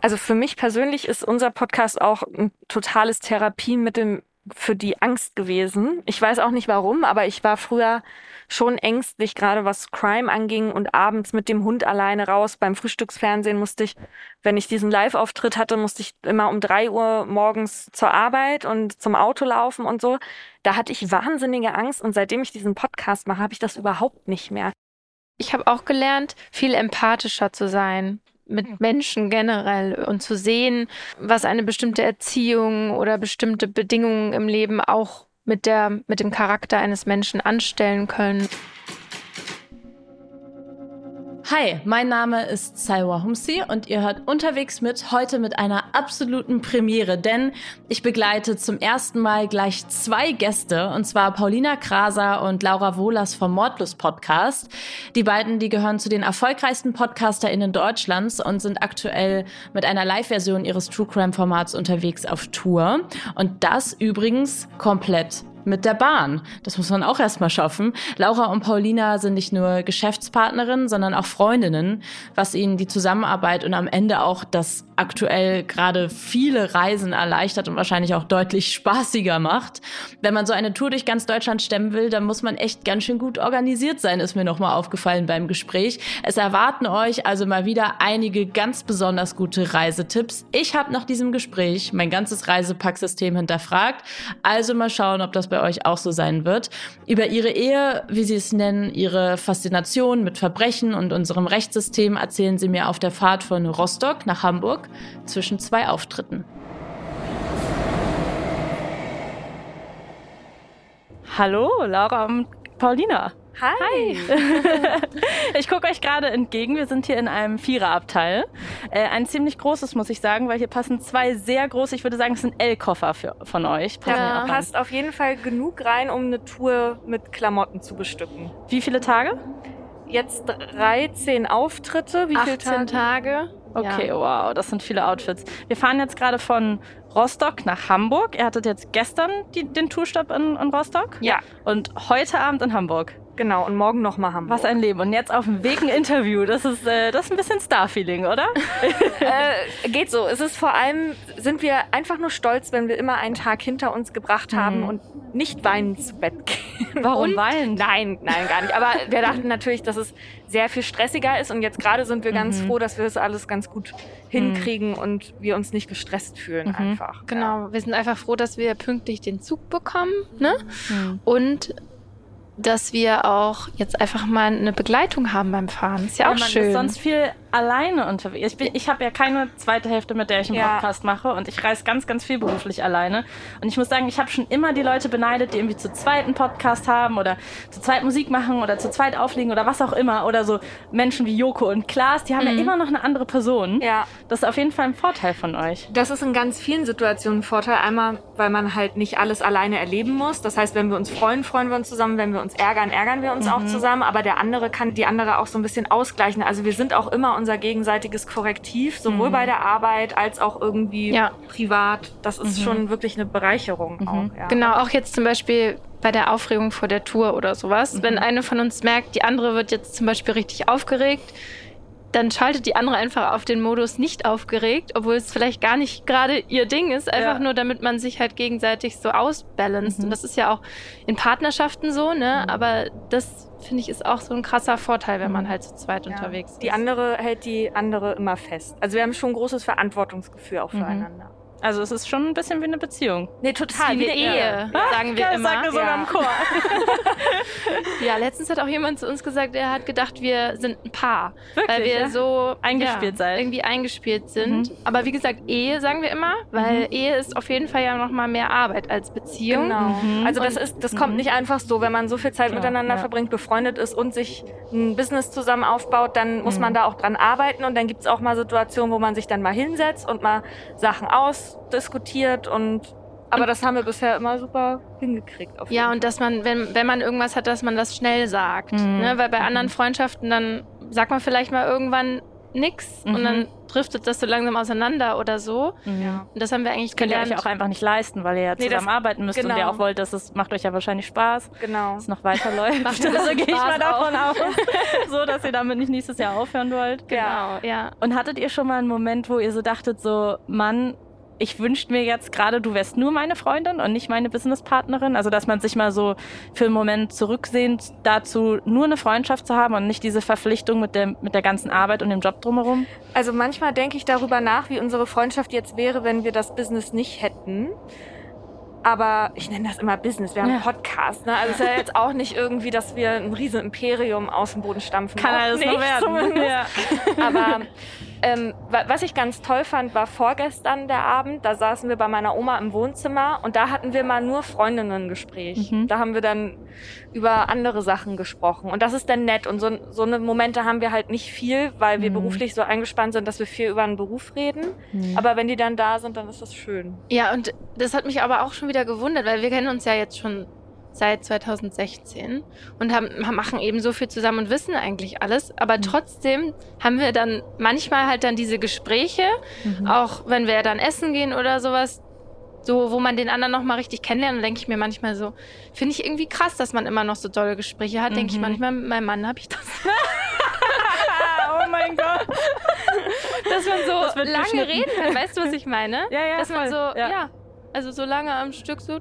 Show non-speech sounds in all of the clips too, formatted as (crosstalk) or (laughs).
Also für mich persönlich ist unser Podcast auch ein totales Therapiemittel für die Angst gewesen. Ich weiß auch nicht warum, aber ich war früher schon ängstlich, gerade was Crime anging und abends mit dem Hund alleine raus. Beim Frühstücksfernsehen musste ich, wenn ich diesen Live-Auftritt hatte, musste ich immer um drei Uhr morgens zur Arbeit und zum Auto laufen und so. Da hatte ich wahnsinnige Angst und seitdem ich diesen Podcast mache, habe ich das überhaupt nicht mehr. Ich habe auch gelernt, viel empathischer zu sein mit Menschen generell und zu sehen, was eine bestimmte Erziehung oder bestimmte Bedingungen im Leben auch mit der mit dem Charakter eines Menschen anstellen können. Hi, mein Name ist Saiwa Humsi und ihr hört unterwegs mit heute mit einer absoluten Premiere, denn ich begleite zum ersten Mal gleich zwei Gäste und zwar Paulina Kraser und Laura Wohlers vom Mordlust Podcast. Die beiden, die gehören zu den erfolgreichsten PodcasterInnen Deutschlands und sind aktuell mit einer Live-Version ihres True Crime Formats unterwegs auf Tour und das übrigens komplett mit der Bahn. Das muss man auch erstmal schaffen. Laura und Paulina sind nicht nur Geschäftspartnerinnen, sondern auch Freundinnen, was ihnen die Zusammenarbeit und am Ende auch das aktuell gerade viele Reisen erleichtert und wahrscheinlich auch deutlich spaßiger macht. Wenn man so eine Tour durch ganz Deutschland stemmen will, dann muss man echt ganz schön gut organisiert sein, ist mir nochmal aufgefallen beim Gespräch. Es erwarten euch also mal wieder einige ganz besonders gute Reisetipps. Ich habe nach diesem Gespräch mein ganzes Reisepacksystem hinterfragt. Also mal schauen, ob das bei euch auch so sein wird. Über ihre Ehe, wie sie es nennen, ihre Faszination mit Verbrechen und unserem Rechtssystem erzählen sie mir auf der Fahrt von Rostock nach Hamburg zwischen zwei Auftritten. Hallo, Laura und Paulina. Hi. (laughs) ich gucke euch gerade entgegen. Wir sind hier in einem Viererabteil. Äh, ein ziemlich großes, muss ich sagen, weil hier passen zwei sehr große, ich würde sagen, es sind L-Koffer von euch. Da passt auf jeden Fall genug rein, um eine Tour mit Klamotten zu bestücken. Wie viele Tage? Jetzt 13 Auftritte. Wie 18 viele Tage? Tage. Okay, ja. wow, das sind viele Outfits. Wir fahren jetzt gerade von Rostock nach Hamburg. Ihr hattet jetzt gestern die, den Tourstopp in, in Rostock? Ja. Und heute Abend in Hamburg. Genau, und morgen nochmal Hamburg. Was ein Leben. Und jetzt auf dem Weg ein Interview. Das ist, äh, das ist ein bisschen Star-Feeling, oder? (laughs) äh, geht so. Es ist vor allem, sind wir einfach nur stolz, wenn wir immer einen Tag hinter uns gebracht haben mhm. und nicht weinend zu Bett gehen. Warum weinen? Nein, nein, gar nicht. Aber wir dachten natürlich, dass es sehr viel stressiger ist. Und jetzt gerade sind wir mhm. ganz froh, dass wir das alles ganz gut hinkriegen mhm. und wir uns nicht gestresst fühlen mhm. einfach. Genau, ja. wir sind einfach froh, dass wir pünktlich den Zug bekommen. Ne? Mhm. Und dass wir auch jetzt einfach mal eine Begleitung haben beim Fahren. Ist ja, ja auch schön. Ist sonst viel alleine unterwegs. Ich, ich habe ja keine zweite Hälfte, mit der ich einen ja. Podcast mache und ich reise ganz, ganz viel beruflich alleine. Und ich muss sagen, ich habe schon immer die Leute beneidet, die irgendwie zu zweit einen Podcast haben oder zu zweit Musik machen oder zu zweit auflegen oder was auch immer. Oder so Menschen wie Joko und Klaas, die haben mhm. ja immer noch eine andere Person. Ja. Das ist auf jeden Fall ein Vorteil von euch. Das ist in ganz vielen Situationen ein Vorteil. Einmal, weil man halt nicht alles alleine erleben muss. Das heißt, wenn wir uns freuen, freuen wir uns zusammen. Wenn wir uns ärgern, ärgern wir uns mhm. auch zusammen. Aber der andere kann die andere auch so ein bisschen ausgleichen. Also wir sind auch immer unser gegenseitiges Korrektiv, sowohl mhm. bei der Arbeit als auch irgendwie ja. privat. Das ist mhm. schon wirklich eine Bereicherung mhm. auch. Ja. Genau, auch jetzt zum Beispiel bei der Aufregung vor der Tour oder sowas. Wenn mhm. eine von uns merkt, die andere wird jetzt zum Beispiel richtig aufgeregt, dann schaltet die andere einfach auf den Modus nicht aufgeregt, obwohl es vielleicht gar nicht gerade ihr Ding ist, einfach ja. nur damit man sich halt gegenseitig so ausbalanced. Mhm. Und das ist ja auch in Partnerschaften so, ne? Mhm. Aber das finde ich ist auch so ein krasser Vorteil, wenn man halt zu zweit ja. unterwegs ist. Die andere hält die andere immer fest. Also wir haben schon ein großes Verantwortungsgefühl auch mhm. Also es ist schon ein bisschen wie eine Beziehung. Nee, total. Wie, wie eine Ehe, ja. sagen wir ja, immer. Sagen wir sogar ja. im Chor. (laughs) (laughs) ja, letztens hat auch jemand zu uns gesagt, er hat gedacht, wir sind ein Paar. Wirklich, weil wir ja? so eingespielt ja, irgendwie eingespielt sind. Mhm. Aber wie gesagt, Ehe sagen wir immer, weil mhm. Ehe ist auf jeden Fall ja noch mal mehr Arbeit als Beziehung. Genau. Mhm. Also das ist, das kommt mhm. nicht einfach so, wenn man so viel Zeit miteinander verbringt, befreundet ist und sich ein Business zusammen aufbaut, dann muss man mhm. da auch dran arbeiten und dann gibt es auch mal Situationen, wo man sich dann mal hinsetzt und mal Sachen aus diskutiert und aber das haben wir bisher immer super hingekriegt. ja, und dass man, wenn, wenn man irgendwas hat, dass man das schnell sagt. Mhm. Ne? Weil bei anderen Freundschaften, dann sagt man vielleicht mal irgendwann nix mhm. und dann driftet das so langsam auseinander oder so. Ja. Und das haben wir eigentlich Das könnt ihr euch auch einfach nicht leisten, weil ihr ja Nee, zusammen das- arbeiten müsst und genau. ihr auch wollt, dass es macht euch ja wahrscheinlich Spaß, Genau. dass es noch weiterläuft. (laughs) Also (laughs) gehe ich mal Spaß davon aus, (laughs) so dass ihr damit nicht nächstes Jahr aufhören wollt. genau, ja. Und hattet ihr schon mal einen Moment, wo ihr so dachtet, so, Mann, ich wünschte mir jetzt gerade, du wärst nur meine Freundin und nicht meine Businesspartnerin? Also, dass man sich mal so für einen Moment zurücksehnt dazu, nur eine Freundschaft zu haben und nicht diese Verpflichtung mit, dem, mit der ganzen Arbeit und dem Job drumherum? Also manchmal denke ich darüber nach, wie unsere Freundschaft jetzt wäre, wenn wir das Business nicht hätten. Aber ich nenne das immer Business. Wir haben einen Ja. Podcast. Ne? Also es ist ja jetzt auch nicht irgendwie, dass wir ein riesen Imperium aus dem Boden stampfen. Kann alles noch werden. Ja. Aber (laughs) ähm, wa- was ich ganz toll fand, war vorgestern der Abend. Da saßen wir bei meiner Oma im Wohnzimmer und da hatten wir mal nur Freundinnen-Gespräch. Mhm. Da haben wir dann über andere Sachen gesprochen. Und das ist dann nett. Und so, so eine Momente haben wir halt nicht viel, weil wir Mhm. beruflich so eingespannt sind, dass wir viel über einen Beruf reden. Aber wenn die dann da sind, dann ist das schön. Ja, und das hat mich aber auch schon wieder gewundert, weil wir kennen uns ja jetzt schon seit 2016 und haben, machen eben so viel zusammen und wissen eigentlich alles. Aber Mhm. trotzdem haben wir dann manchmal halt dann diese Gespräche, Mhm. auch wenn wir dann essen gehen oder sowas, so wo man den anderen noch mal richtig kennenlernt, dann denke ich mir manchmal so, finde ich irgendwie krass, dass man immer noch so tolle Gespräche hat. Denke ich Mhm. manchmal, mit meinem Mann habe ich das, (laughs) oh mein Gott. dass man so lange reden kann. Weißt du, was ich meine? Ja, ja, dass man voll. so, Ja. ja. Also so lange am Stück so.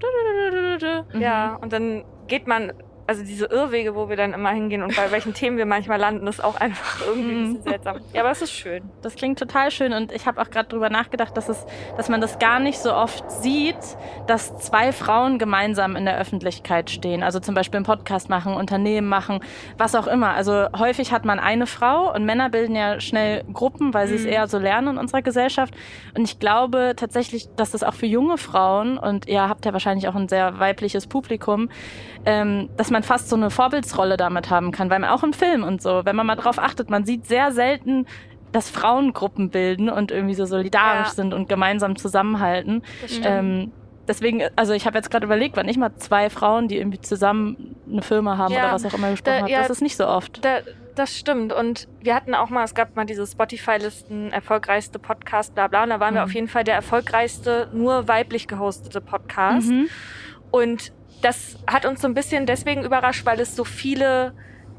Ja, und dann geht man, also diese Irrwege, wo wir dann immer hingehen und bei welchen Themen wir manchmal landen, ist auch einfach irgendwie ein bisschen seltsam. Ja, aber es ist schön. Das klingt total schön und ich habe auch gerade drüber nachgedacht, dass, es, dass man das gar nicht so oft sieht, dass zwei Frauen gemeinsam in der Öffentlichkeit stehen. Also zum Beispiel einen Podcast machen, Unternehmen machen, was auch immer. Also häufig hat man eine Frau und Männer bilden ja schnell Gruppen, weil sie es Mhm. eher so lernen in unserer Gesellschaft. Und ich glaube tatsächlich, dass das auch für junge Frauen, und ihr habt ja wahrscheinlich auch ein sehr weibliches Publikum, ähm, dass man fast so eine Vorbildsrolle damit haben kann, weil man auch im Film und so, wenn man mal drauf achtet, man sieht sehr selten, dass Frauen Gruppen bilden und irgendwie so solidarisch Ja. sind und gemeinsam zusammenhalten. Das stimmt. Ähm, deswegen, also ich habe jetzt gerade überlegt, wann ich mal zwei Frauen, die irgendwie zusammen eine Firma haben Ja, oder was auch immer gesprochen da- habe, ja, das ist nicht so oft. Da, das stimmt. Und wir hatten auch mal, es gab mal diese Spotify-Listen, erfolgreichste Podcast, bla bla. Und da waren wir Mhm. auf jeden Fall der erfolgreichste, nur weiblich gehostete Podcast. Mhm. Und das hat uns so ein bisschen deswegen überrascht, weil es so viele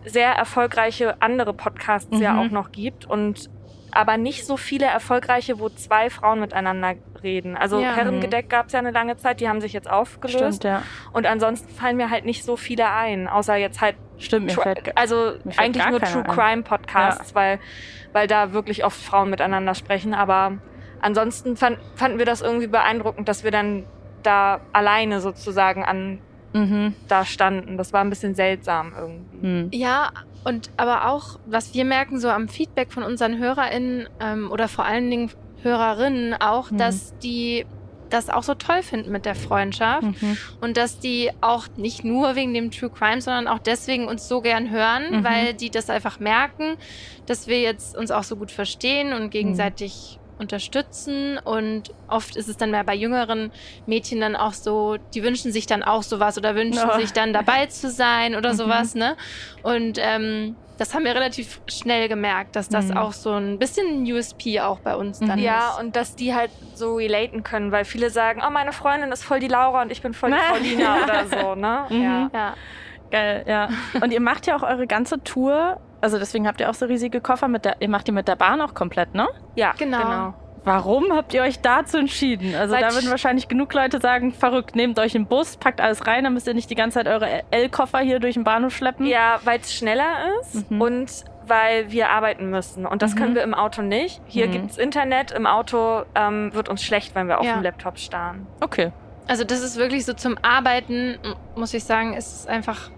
sehr erfolgreiche andere Podcasts ja Mhm. auch noch gibt. Und aber nicht so viele erfolgreiche, wo zwei Frauen miteinander reden. Also Ja. Herrengedeck gab es ja eine lange Zeit, die haben sich jetzt aufgelöst. Stimmt, ja. Und ansonsten fallen mir halt nicht so viele ein, außer jetzt halt Stimmt, mir fällt also mir eigentlich nur True. Crime Podcasts, weil, weil da wirklich oft Frauen miteinander sprechen. Aber ansonsten fand, fanden wir das irgendwie beeindruckend, dass wir dann da alleine sozusagen an mhm. da standen. Das war ein bisschen seltsam irgendwie. Mhm. Ja, und aber auch, was wir merken, so am Feedback von unseren HörerInnen ähm, oder vor allen Dingen Hörerinnen auch, Mhm. dass die das auch so toll finden mit der Freundschaft Mhm. und dass die auch nicht nur wegen dem True Crime, sondern auch deswegen uns so gern hören, Mhm. weil die das einfach merken, dass wir jetzt uns auch so gut verstehen und gegenseitig unterstützen und oft ist es dann mehr bei jüngeren Mädchen dann auch so, die wünschen sich dann auch sowas oder wünschen Oh. sich dann dabei zu sein oder (laughs) Mhm. sowas, ne? Und ähm, das haben wir relativ schnell gemerkt, dass das Mhm. auch so ein bisschen ein USP auch bei uns dann Mhm. Ja, ist. und dass die halt so relaten können, weil viele sagen, oh, meine Freundin ist voll die Laura und ich bin voll die Na. (laughs) Paulina oder so, ne? Mhm. Ja. Ja. Geil, ja. Und ihr macht ja auch eure ganze Tour, also deswegen habt ihr auch so riesige Koffer mit der, ihr macht die mit der Bahn auch komplett, ne? ja, Genau. genau. Warum habt ihr euch dazu entschieden? Also Weil da würden wahrscheinlich genug Leute sagen, verrückt, nehmt euch einen Bus, packt alles rein, dann müsst ihr nicht die ganze Zeit eure L-Koffer hier durch den Bahnhof schleppen. Ja, weil es schneller ist Mhm. und weil wir arbeiten müssen. Und das Mhm. können wir im Auto nicht. Hier Mhm. gibt's Internet, im Auto ähm, wird uns schlecht, wenn wir auf Ja. dem Laptop starren. Okay. Also das ist wirklich so zum Arbeiten, muss ich sagen, ist es einfach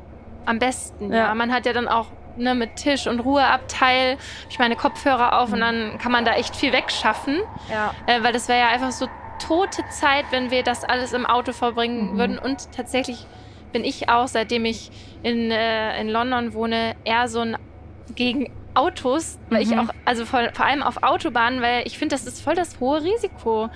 am besten. Ja. Ja. Man hat ja dann auch ne, mit Tisch und Ruheabteil, ich meine Kopfhörer auf und Mhm. dann kann man da echt viel wegschaffen. Ja. Äh, weil das wäre ja einfach so tote Zeit, wenn wir das alles im Auto verbringen Mhm. würden. Und tatsächlich bin ich auch, seitdem ich in, äh, in London wohne, eher so ein gegen Autos, weil ich Mhm. auch, also vor, vor allem auf Autobahnen, weil ich finde, das ist voll das hohe Risiko.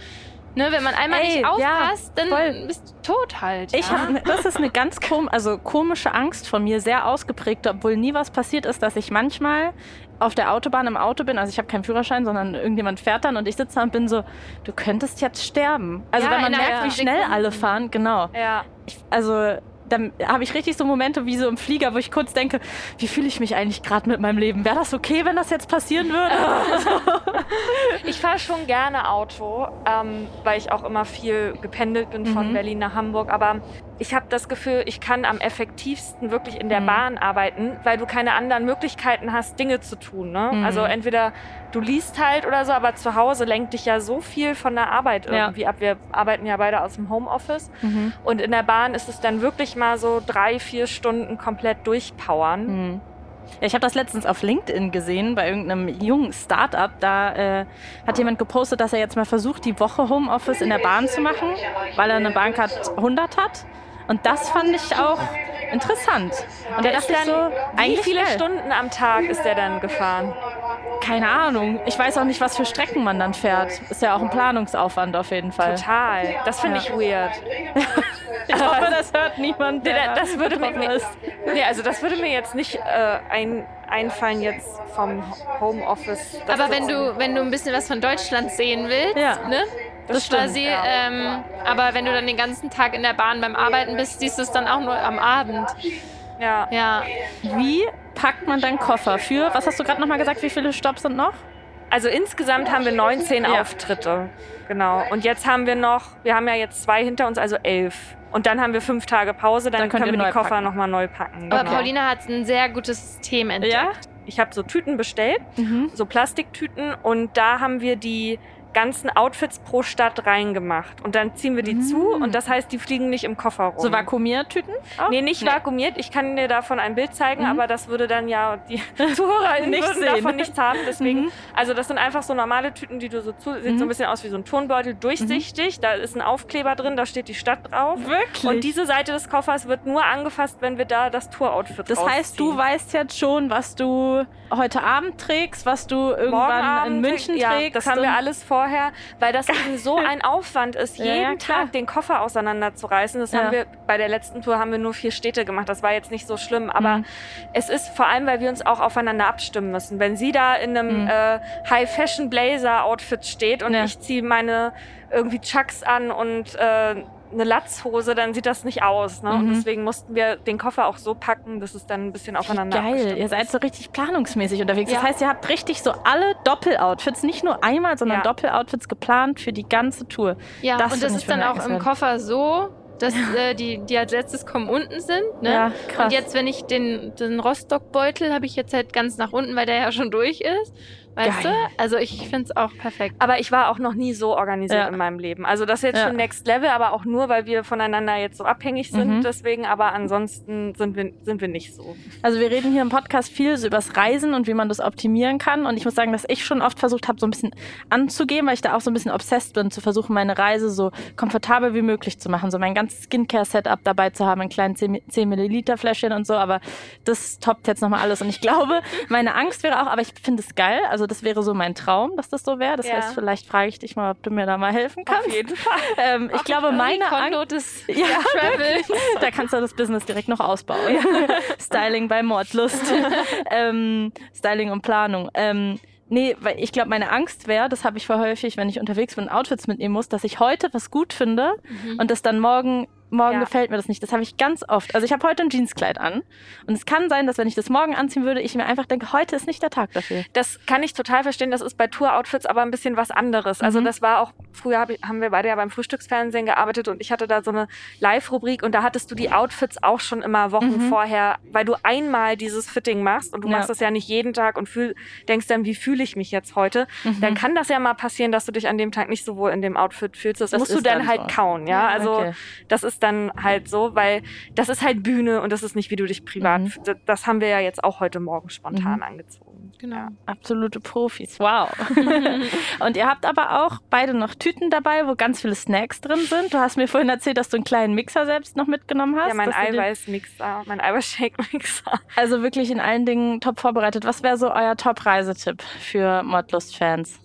Ne, wenn man einmal Ey, nicht ja, aufpasst, dann voll. bist du tot halt. Ich ja? hab, ne, das ist eine ganz kom also komische Angst von mir, sehr ausgeprägt, obwohl nie was passiert ist, dass ich manchmal auf der Autobahn im Auto bin, also ich habe keinen Führerschein, sondern irgendjemand fährt dann und ich sitze da und bin so, du könntest jetzt sterben. Also Ja, wenn man merkt, wie schnell alle fahren, genau. Ja. Ich, also dann habe ich richtig so Momente wie so im Flieger, wo ich kurz denke, wie fühle ich mich eigentlich gerade mit meinem Leben? Wäre das okay, wenn das jetzt passieren würde? (laughs) Ich fahre schon gerne Auto, ähm, weil ich auch immer viel gependelt bin von Mhm. Berlin nach Hamburg. Aber ich habe das Gefühl, ich kann am effektivsten wirklich in der Mhm. Bahn arbeiten, weil du keine anderen Möglichkeiten hast, Dinge zu tun. Ne? Mhm. Also entweder du liest halt oder so, aber zu Hause lenkt dich ja so viel von der Arbeit Ja. irgendwie ab. Wir arbeiten ja beide aus dem Homeoffice. Mhm. Und in der Bahn ist es dann wirklich mal so drei, vier Stunden komplett durchpowern. Hm. Ja, ich habe das letztens auf LinkedIn gesehen, bei irgendeinem jungen Startup. Da äh, hat jemand gepostet, dass er jetzt mal versucht, die Woche Homeoffice in der Bahn zu machen, weil er eine Bahncard 100 hat. Und das fand ich auch interessant. Und da Der dachte ich so, dann, wie viele geil. Stunden am Tag ist der dann gefahren? Keine Ahnung. Ich weiß auch nicht, was für Strecken man dann fährt. Ist ja auch ein Planungsaufwand auf jeden Fall. Total. Das finde Ja. ich weird. (laughs) Ich hoffe, das hört niemand, Nee, der da- das würde mir, nee, ist. nee, also das würde mir jetzt nicht äh, ein, einfallen jetzt vom Homeoffice. Aber wenn du, wenn du ein bisschen was von Deutschland sehen willst, Ja, ne? Das stimmt, quasi, ja. ähm, aber wenn du dann den ganzen Tag in der Bahn beim Arbeiten bist, siehst du es dann auch nur am Abend. ja. Ja. Wie packt man dann Koffer für, was hast du gerade nochmal gesagt, wie viele Stops sind noch? Also insgesamt haben wir 19 Ja. Auftritte. Genau. Und jetzt haben wir noch, wir haben ja jetzt zwei hinter uns, also elf. Und dann haben wir fünf Tage Pause, dann, Dann können wir die Koffer nochmal neu packen. Aber Genau. Paulina hat ein sehr gutes System entdeckt. Ja? Ich habe so Tüten bestellt, Mhm. so Plastiktüten und da haben wir die ganzen Outfits pro Stadt reingemacht. Und dann ziehen wir die Mm. zu und das heißt, die fliegen nicht im Koffer rum. So Vakuumiertüten? auch? Nee, nicht Nee. vakuumiert. Ich kann dir davon ein Bild zeigen, Mhm. aber das würde dann ja die (laughs) ZuhörerInnen Nicht würden sehen. davon nichts haben. Deswegen, Mhm. also das sind einfach so normale Tüten, die du so zu, sieht Mhm. so ein bisschen aus wie so ein Turnbeutel, durchsichtig. Da ist ein Aufkleber drin, da steht die Stadt drauf. Wirklich? Und diese Seite des Koffers wird nur angefasst, wenn wir da das Tour-Outfit das heißt, du rausziehen. weißt jetzt schon, was du heute Abend trägst, was du irgendwann in München ja, trägst. Das haben wir alles vorher, weil das eben so (laughs) ein Aufwand ist, Ja, jeden ja. Tag den Koffer auseinanderzureißen. Das Ja. haben wir bei der letzten Tour haben wir nur vier Städte gemacht. Das war jetzt nicht so schlimm, aber Mhm. es ist vor allem, weil wir uns auch aufeinander abstimmen müssen. Wenn sie da in einem Mhm. äh, High Fashion Blazer Outfit steht und Ja. ich ziehe meine irgendwie Chucks an und äh, eine Latzhose, dann sieht das nicht aus. Ne? Und Mhm. deswegen mussten wir den Koffer auch so packen, dass es dann ein bisschen aufeinander Geil, abgestimmt ihr seid so richtig planungsmäßig unterwegs. Das Ja. heißt, ihr habt richtig so alle Doppeloutfits, nicht nur einmal, sondern Ja. Doppeloutfits geplant für die ganze Tour. Ja, Das und das ist dann auch im. Koffer so, dass äh, die, die als letztes kommen, unten sind. Ne? Ja, krass. Und jetzt, wenn ich den, den Rostock-Beutel habe ich jetzt halt ganz nach unten, weil der ja schon durch ist. Weißt Geil. du? Also ich finde es auch perfekt. Aber ich war auch noch nie so organisiert Ja. in meinem Leben. Also das ist jetzt Ja. schon Next Level, aber auch nur, weil wir voneinander jetzt so abhängig sind. Mhm. Deswegen, aber ansonsten sind wir, sind wir nicht so. Also wir reden hier im Podcast viel so übers Reisen und wie man das optimieren kann. Und ich muss sagen, dass ich schon oft versucht habe, so ein bisschen anzugehen, weil ich da auch so ein bisschen obsessed bin, zu versuchen, meine Reise so komfortabel wie möglich zu machen. So mein ganzes Skincare-Setup dabei zu haben, in kleinen 10, 10 Milliliter Fläschchen und so. Aber das toppt jetzt nochmal alles. Und ich glaube, meine Angst wäre auch, aber ich finde es geil. Also das wäre so mein Traum, dass das so wäre. Das Ja. heißt, vielleicht frage ich dich mal, ob du mir da mal helfen kannst. Auf jeden Fall. Ähm, ich glaube, meine Angst... Des (laughs) Ja, (laughs) Travels. da kannst du das Business direkt noch ausbauen. (laughs) Styling bei Mordlust. ähm, Styling und Planung. Ähm, nee, weil ich glaube, meine Angst wäre, das habe ich voll häufig, wenn ich unterwegs bin und Outfits mitnehmen muss, dass ich heute was gut finde und das dann morgen morgen Ja. gefällt mir das nicht. Das habe ich ganz oft. Also ich habe heute ein Jeanskleid an und es kann sein, dass wenn ich das morgen anziehen würde, ich mir einfach denke, heute ist nicht der Tag dafür. Das kann ich total verstehen. Das ist bei Tour-Outfits aber ein bisschen was anderes. Also Mhm. das war auch, früher hab ich, haben wir beide ja beim Frühstücksfernsehen gearbeitet und ich hatte da so eine Live-Rubrik und da hattest du die Outfits auch schon immer Wochen Mhm. vorher, weil du einmal dieses Fitting machst und du Ja. machst das ja nicht jeden Tag und fühl, denkst dann, wie fühle ich mich jetzt heute? Dann kann das ja mal passieren, dass du dich an dem Tag nicht so wohl in dem Outfit fühlst. Das, Das musst du dann, dann halt so. kauen, ja. Also Okay. das ist dann halt so, weil das ist halt Bühne und das ist nicht, wie du dich privat. Mhm. Das, das haben wir ja jetzt auch heute Morgen spontan Mhm. angezogen. Genau. Ja. Absolute Profis, wow. (laughs) und ihr habt aber auch beide noch Tüten dabei, wo ganz viele Snacks drin sind. Du hast mir vorhin erzählt, dass du einen kleinen Mixer selbst noch mitgenommen hast. Ja, mein Eiweißmixer, mein Eiweißshake-Mixer. Also wirklich in allen Dingen top vorbereitet. Was wäre so euer Top-Reisetipp für Mordlust-Fans?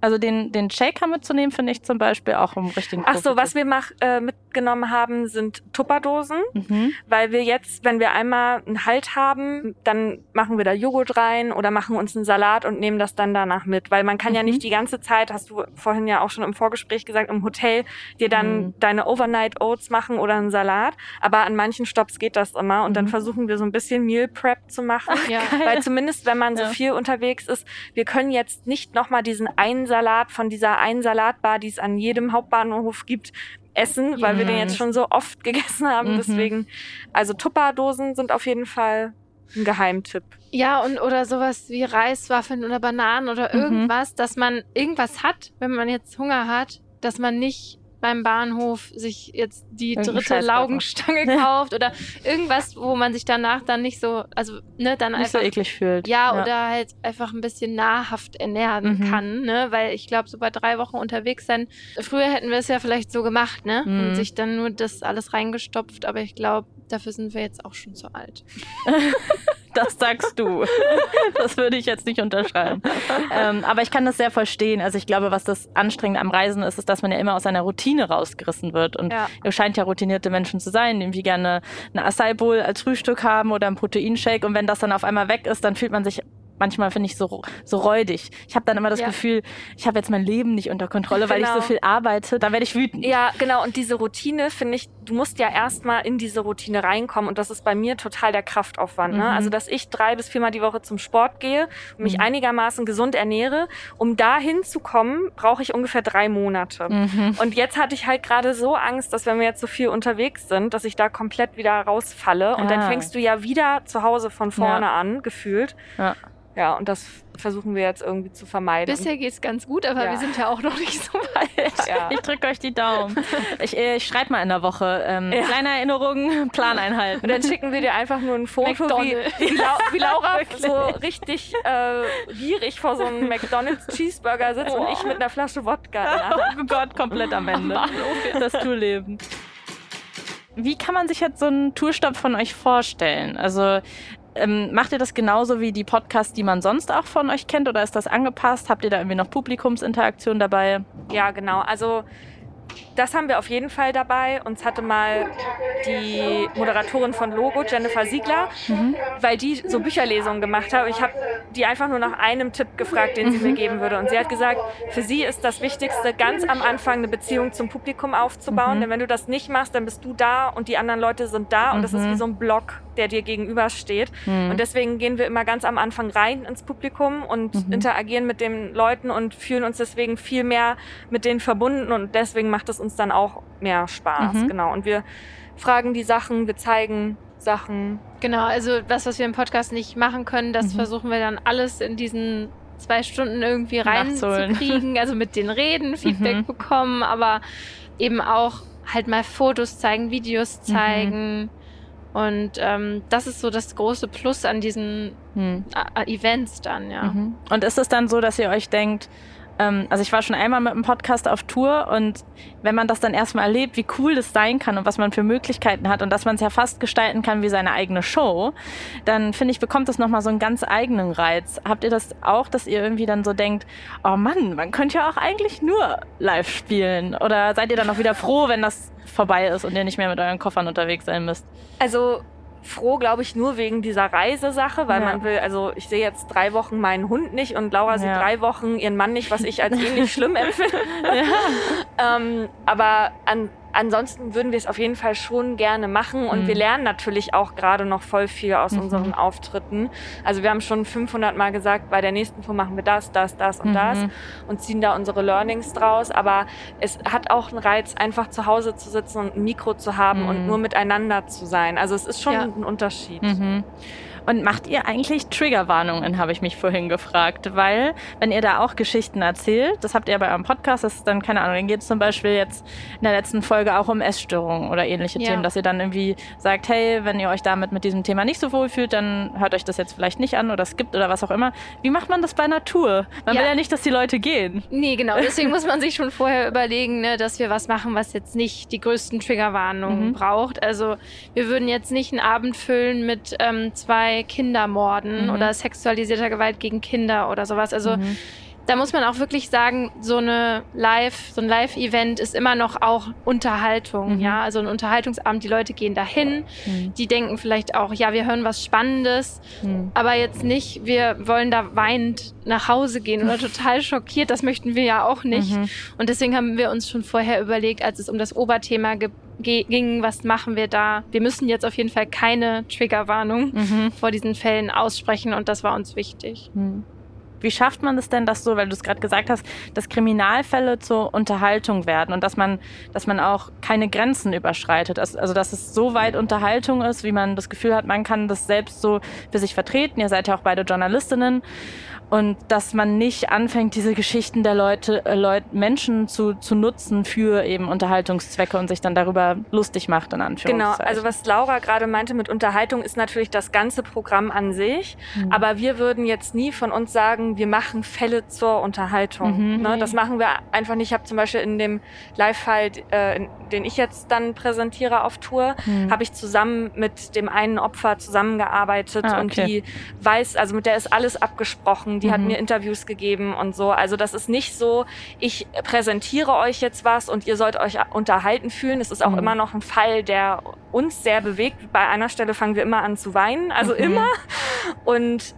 Also den, den Shaker mitzunehmen, finde ich zum Beispiel auch im richtigen Ach so, was wir mach, äh, mitgenommen haben, sind Tupperdosen, mhm. weil wir jetzt, wenn wir einmal einen Halt haben, dann machen wir da Joghurt rein oder machen uns einen Salat und nehmen das dann danach mit, weil man kann mhm. ja nicht die ganze Zeit, hast du vorhin ja auch schon im Vorgespräch gesagt, im Hotel dir dann mhm. deine Overnight Oats machen oder einen Salat, aber an manchen Stops geht das immer und dann mhm. versuchen wir so ein bisschen Meal Prep zu machen, Ach, ja. weil zumindest wenn man so ja. viel unterwegs ist, wir können jetzt nicht nochmal diesen einen Salat von dieser einen Salatbar, die es an jedem Hauptbahnhof gibt, essen, weil wir den jetzt schon so oft (laughs) gegessen haben. Mhm. Deswegen, also Tupperdosen sind auf jeden Fall ein Geheimtipp. Ja, und oder sowas wie Reiswaffeln oder Bananen oder mhm. irgendwas, mhm. dass man irgendwas hat, wenn man jetzt Hunger hat, dass man nicht beim Bahnhof sich jetzt die dritte Laugenstange (laughs) kauft oder irgendwas, wo man sich danach dann nicht so, also ne, dann nicht einfach so eklig fühlt. Ja, ja, oder halt einfach ein bisschen nahrhaft ernähren mhm. kann, ne, weil ich glaube, so bei drei Wochen unterwegs sein. Früher hätten wir es ja vielleicht so gemacht, ne, mhm. und sich dann nur das alles reingestopft, aber ich glaube, dafür sind wir jetzt auch schon zu alt. (laughs) Das sagst du. (laughs) Das würde ich jetzt nicht unterschreiben. Ähm, aber ich kann das sehr verstehen. Also ich glaube, was das Anstrengende am Reisen ist, ist, dass man ja immer aus seiner Routine rausgerissen wird. Und ja. ihr scheint ja routinierte Menschen zu sein, die irgendwie gerne eine Acai Bowl als Frühstück haben oder einen Proteinshake. Und wenn das dann auf einmal weg ist, dann fühlt man sich manchmal finde ich so so räudig. Ich habe dann immer das ja. Gefühl, ich habe jetzt mein Leben nicht unter Kontrolle, weil genau. ich so viel arbeite. Da werde ich wütend. Ja, genau. Und diese Routine finde ich, du musst ja erstmal in diese Routine reinkommen und das ist bei mir total der Kraftaufwand. Ne? Mhm. Also dass ich drei bis viermal die Woche zum Sport gehe und mich mhm. einigermaßen gesund ernähre, um da hinzukommen, brauche ich ungefähr drei Monate. Mhm. Und jetzt hatte ich halt gerade so Angst, dass wenn wir jetzt so viel unterwegs sind, dass ich da komplett wieder rausfalle und ah. dann fängst du ja wieder zu Hause von vorne ja. an, gefühlt. Ja. Ja, und das versuchen wir jetzt irgendwie zu vermeiden. Bisher geht es ganz gut, aber ja. wir sind ja auch noch nicht so weit. Ja. (laughs) Ich drücke euch die Daumen. Ich, äh, ich schreibe mal in der Woche. Ähm, ja. Kleine Erinnerungen, (laughs) Plan einhalten. Und dann schicken wir dir einfach nur ein Foto, wie, wie, La wie, (laughs) Laura so richtig äh, gierig vor so einem McDonalds Cheeseburger sitzt oh. und ich mit einer Flasche Wodka. Oh Gott, komplett am Ende. Das Tourleben. Wie kann man sich jetzt so einen Tourstopp von euch vorstellen? Also ähm, macht ihr das genauso wie die Podcasts, die man sonst auch von euch kennt oder ist das angepasst? Habt ihr da irgendwie noch Publikumsinteraktion dabei? Ja, genau. Also das haben wir auf jeden Fall dabei. Uns hatte mal die Moderatorin von Logo, Jennifer Siegler, mhm. weil die so Bücherlesungen gemacht hat. Ich habe die einfach nur nach einem Tipp gefragt, den sie mhm. mir geben würde. Und sie hat gesagt, für sie ist das Wichtigste, ganz am Anfang eine Beziehung zum Publikum aufzubauen. Mhm. Denn wenn du das nicht machst, dann bist du da und die anderen Leute sind da. Und das ist wie mhm. so ein Block, der dir gegenübersteht. Mhm. Und deswegen gehen wir immer ganz am Anfang rein ins Publikum und mhm. interagieren mit den Leuten und fühlen uns deswegen viel mehr mit denen verbunden. Und deswegen macht es uns dann auch mehr Spaß. Mhm. Genau. Und wir fragen die Sachen, wir zeigen Sachen. Genau, also das, was wir im Podcast nicht machen können, das mhm. versuchen wir dann alles in diesen zwei Stunden irgendwie reinzukriegen. Also mit den Reden Feedback mhm. bekommen, aber eben auch halt mal Fotos zeigen, Videos mhm. zeigen. Und ähm, das ist so das große Plus an diesen hm. Events dann, ja. Mhm. Und ist es dann so, dass ihr euch denkt, ähm, also ich war schon einmal mit einem Podcast auf Tour und wenn man das dann erstmal erlebt, wie cool das sein kann und was man für Möglichkeiten hat und dass man es ja fast gestalten kann wie seine eigene Show, dann finde ich, bekommt das nochmal so einen ganz eigenen Reiz. Habt ihr das auch, dass ihr irgendwie dann so denkt, oh Mann, man könnte ja auch eigentlich nur live spielen? Oder seid ihr dann auch wieder froh, wenn das vorbei ist und ihr nicht mehr mit euren Koffern unterwegs sein müsst? Also froh, glaube ich, nur wegen dieser Reisesache, weil ja. man will, also ich sehe jetzt drei Wochen meinen Hund nicht und Laura sieht drei Wochen ihren Mann nicht, was ich als ähnlich schlimm empfinde. (laughs) Ja. ähm, aber an, ansonsten würden wir es auf jeden Fall schon gerne machen und mhm. wir lernen natürlich auch gerade noch voll viel aus mhm. unseren Auftritten. Also wir haben schon 500 Mal gesagt, bei der nächsten Tour machen wir das, das, das und mhm. das und ziehen da unsere Learnings draus. Aber es hat auch einen Reiz, einfach zu Hause zu sitzen und ein Mikro zu haben und mhm. nur miteinander zu sein. Also es ist schon ja. ein Unterschied. Und macht ihr eigentlich Triggerwarnungen, habe ich mich vorhin gefragt. Weil, wenn ihr da auch Geschichten erzählt, das habt ihr bei eurem Podcast, das ist dann, keine Ahnung, dann geht es zum Beispiel jetzt in der letzten Folge auch um Essstörungen oder ähnliche ja. Themen, dass ihr dann irgendwie sagt, hey, wenn ihr euch damit mit diesem Thema nicht so wohl fühlt, dann hört euch das jetzt vielleicht nicht an oder skippt oder was auch immer. Wie macht man das bei Natur? Man ja. will ja nicht, dass die Leute gehen. Nee, genau. Deswegen (laughs) muss man sich schon vorher überlegen, ne, dass wir was machen, was jetzt nicht die größten Triggerwarnungen mhm. braucht. Also wir würden jetzt nicht einen Abend füllen mit ähm, zwei Kindermorden mhm. oder sexualisierter Gewalt gegen Kinder oder sowas. Also mhm. Da muss man auch wirklich sagen, so eine Live, so ein Live-Event ist immer noch auch Unterhaltung, mhm. ja, also ein Unterhaltungsabend. Die Leute gehen dahin, mhm. die denken vielleicht auch, ja, wir hören was Spannendes, mhm. aber jetzt nicht, wir wollen da weinend nach Hause gehen oder (laughs) total schockiert. Das möchten wir ja auch nicht. Mhm. Und deswegen haben wir uns schon vorher überlegt, als es um das Oberthema ging, was machen wir da? Wir müssen jetzt auf jeden Fall keine Triggerwarnung mhm. vor diesen Fällen aussprechen und das war uns wichtig. Wie schafft man es denn, dass so, weil du es gerade gesagt hast, dass Kriminalfälle zur Unterhaltung werden und dass man, dass man auch keine Grenzen überschreitet? Also, dass es so weit Unterhaltung ist, wie man das Gefühl hat, man kann das selbst so für sich vertreten. Ihr seid ja auch beide Journalistinnen und dass man nicht anfängt, diese Geschichten der Leute, äh, Leut, Menschen zu, zu nutzen für eben Unterhaltungszwecke und sich dann darüber lustig macht, in Anführungszeichen. Genau, also was Laura gerade meinte mit Unterhaltung ist natürlich das ganze Programm an sich, mhm. aber wir würden jetzt nie von uns sagen, wir machen Fälle zur Unterhaltung. Mhm. Ne? Das machen wir einfach nicht. Ich habe zum Beispiel in dem Live-Fall, äh, den ich jetzt dann präsentiere auf Tour, mhm. habe ich zusammen mit dem einen Opfer zusammengearbeitet ah, okay. und die weiß, also mit der ist alles abgesprochen die mhm. hat mir Interviews gegeben und so. Also das ist nicht so, ich präsentiere euch jetzt was und ihr sollt euch unterhalten fühlen. Es ist auch mhm. immer noch ein Fall, der uns sehr bewegt. Bei einer Stelle fangen wir immer an zu weinen, also mhm. immer. Und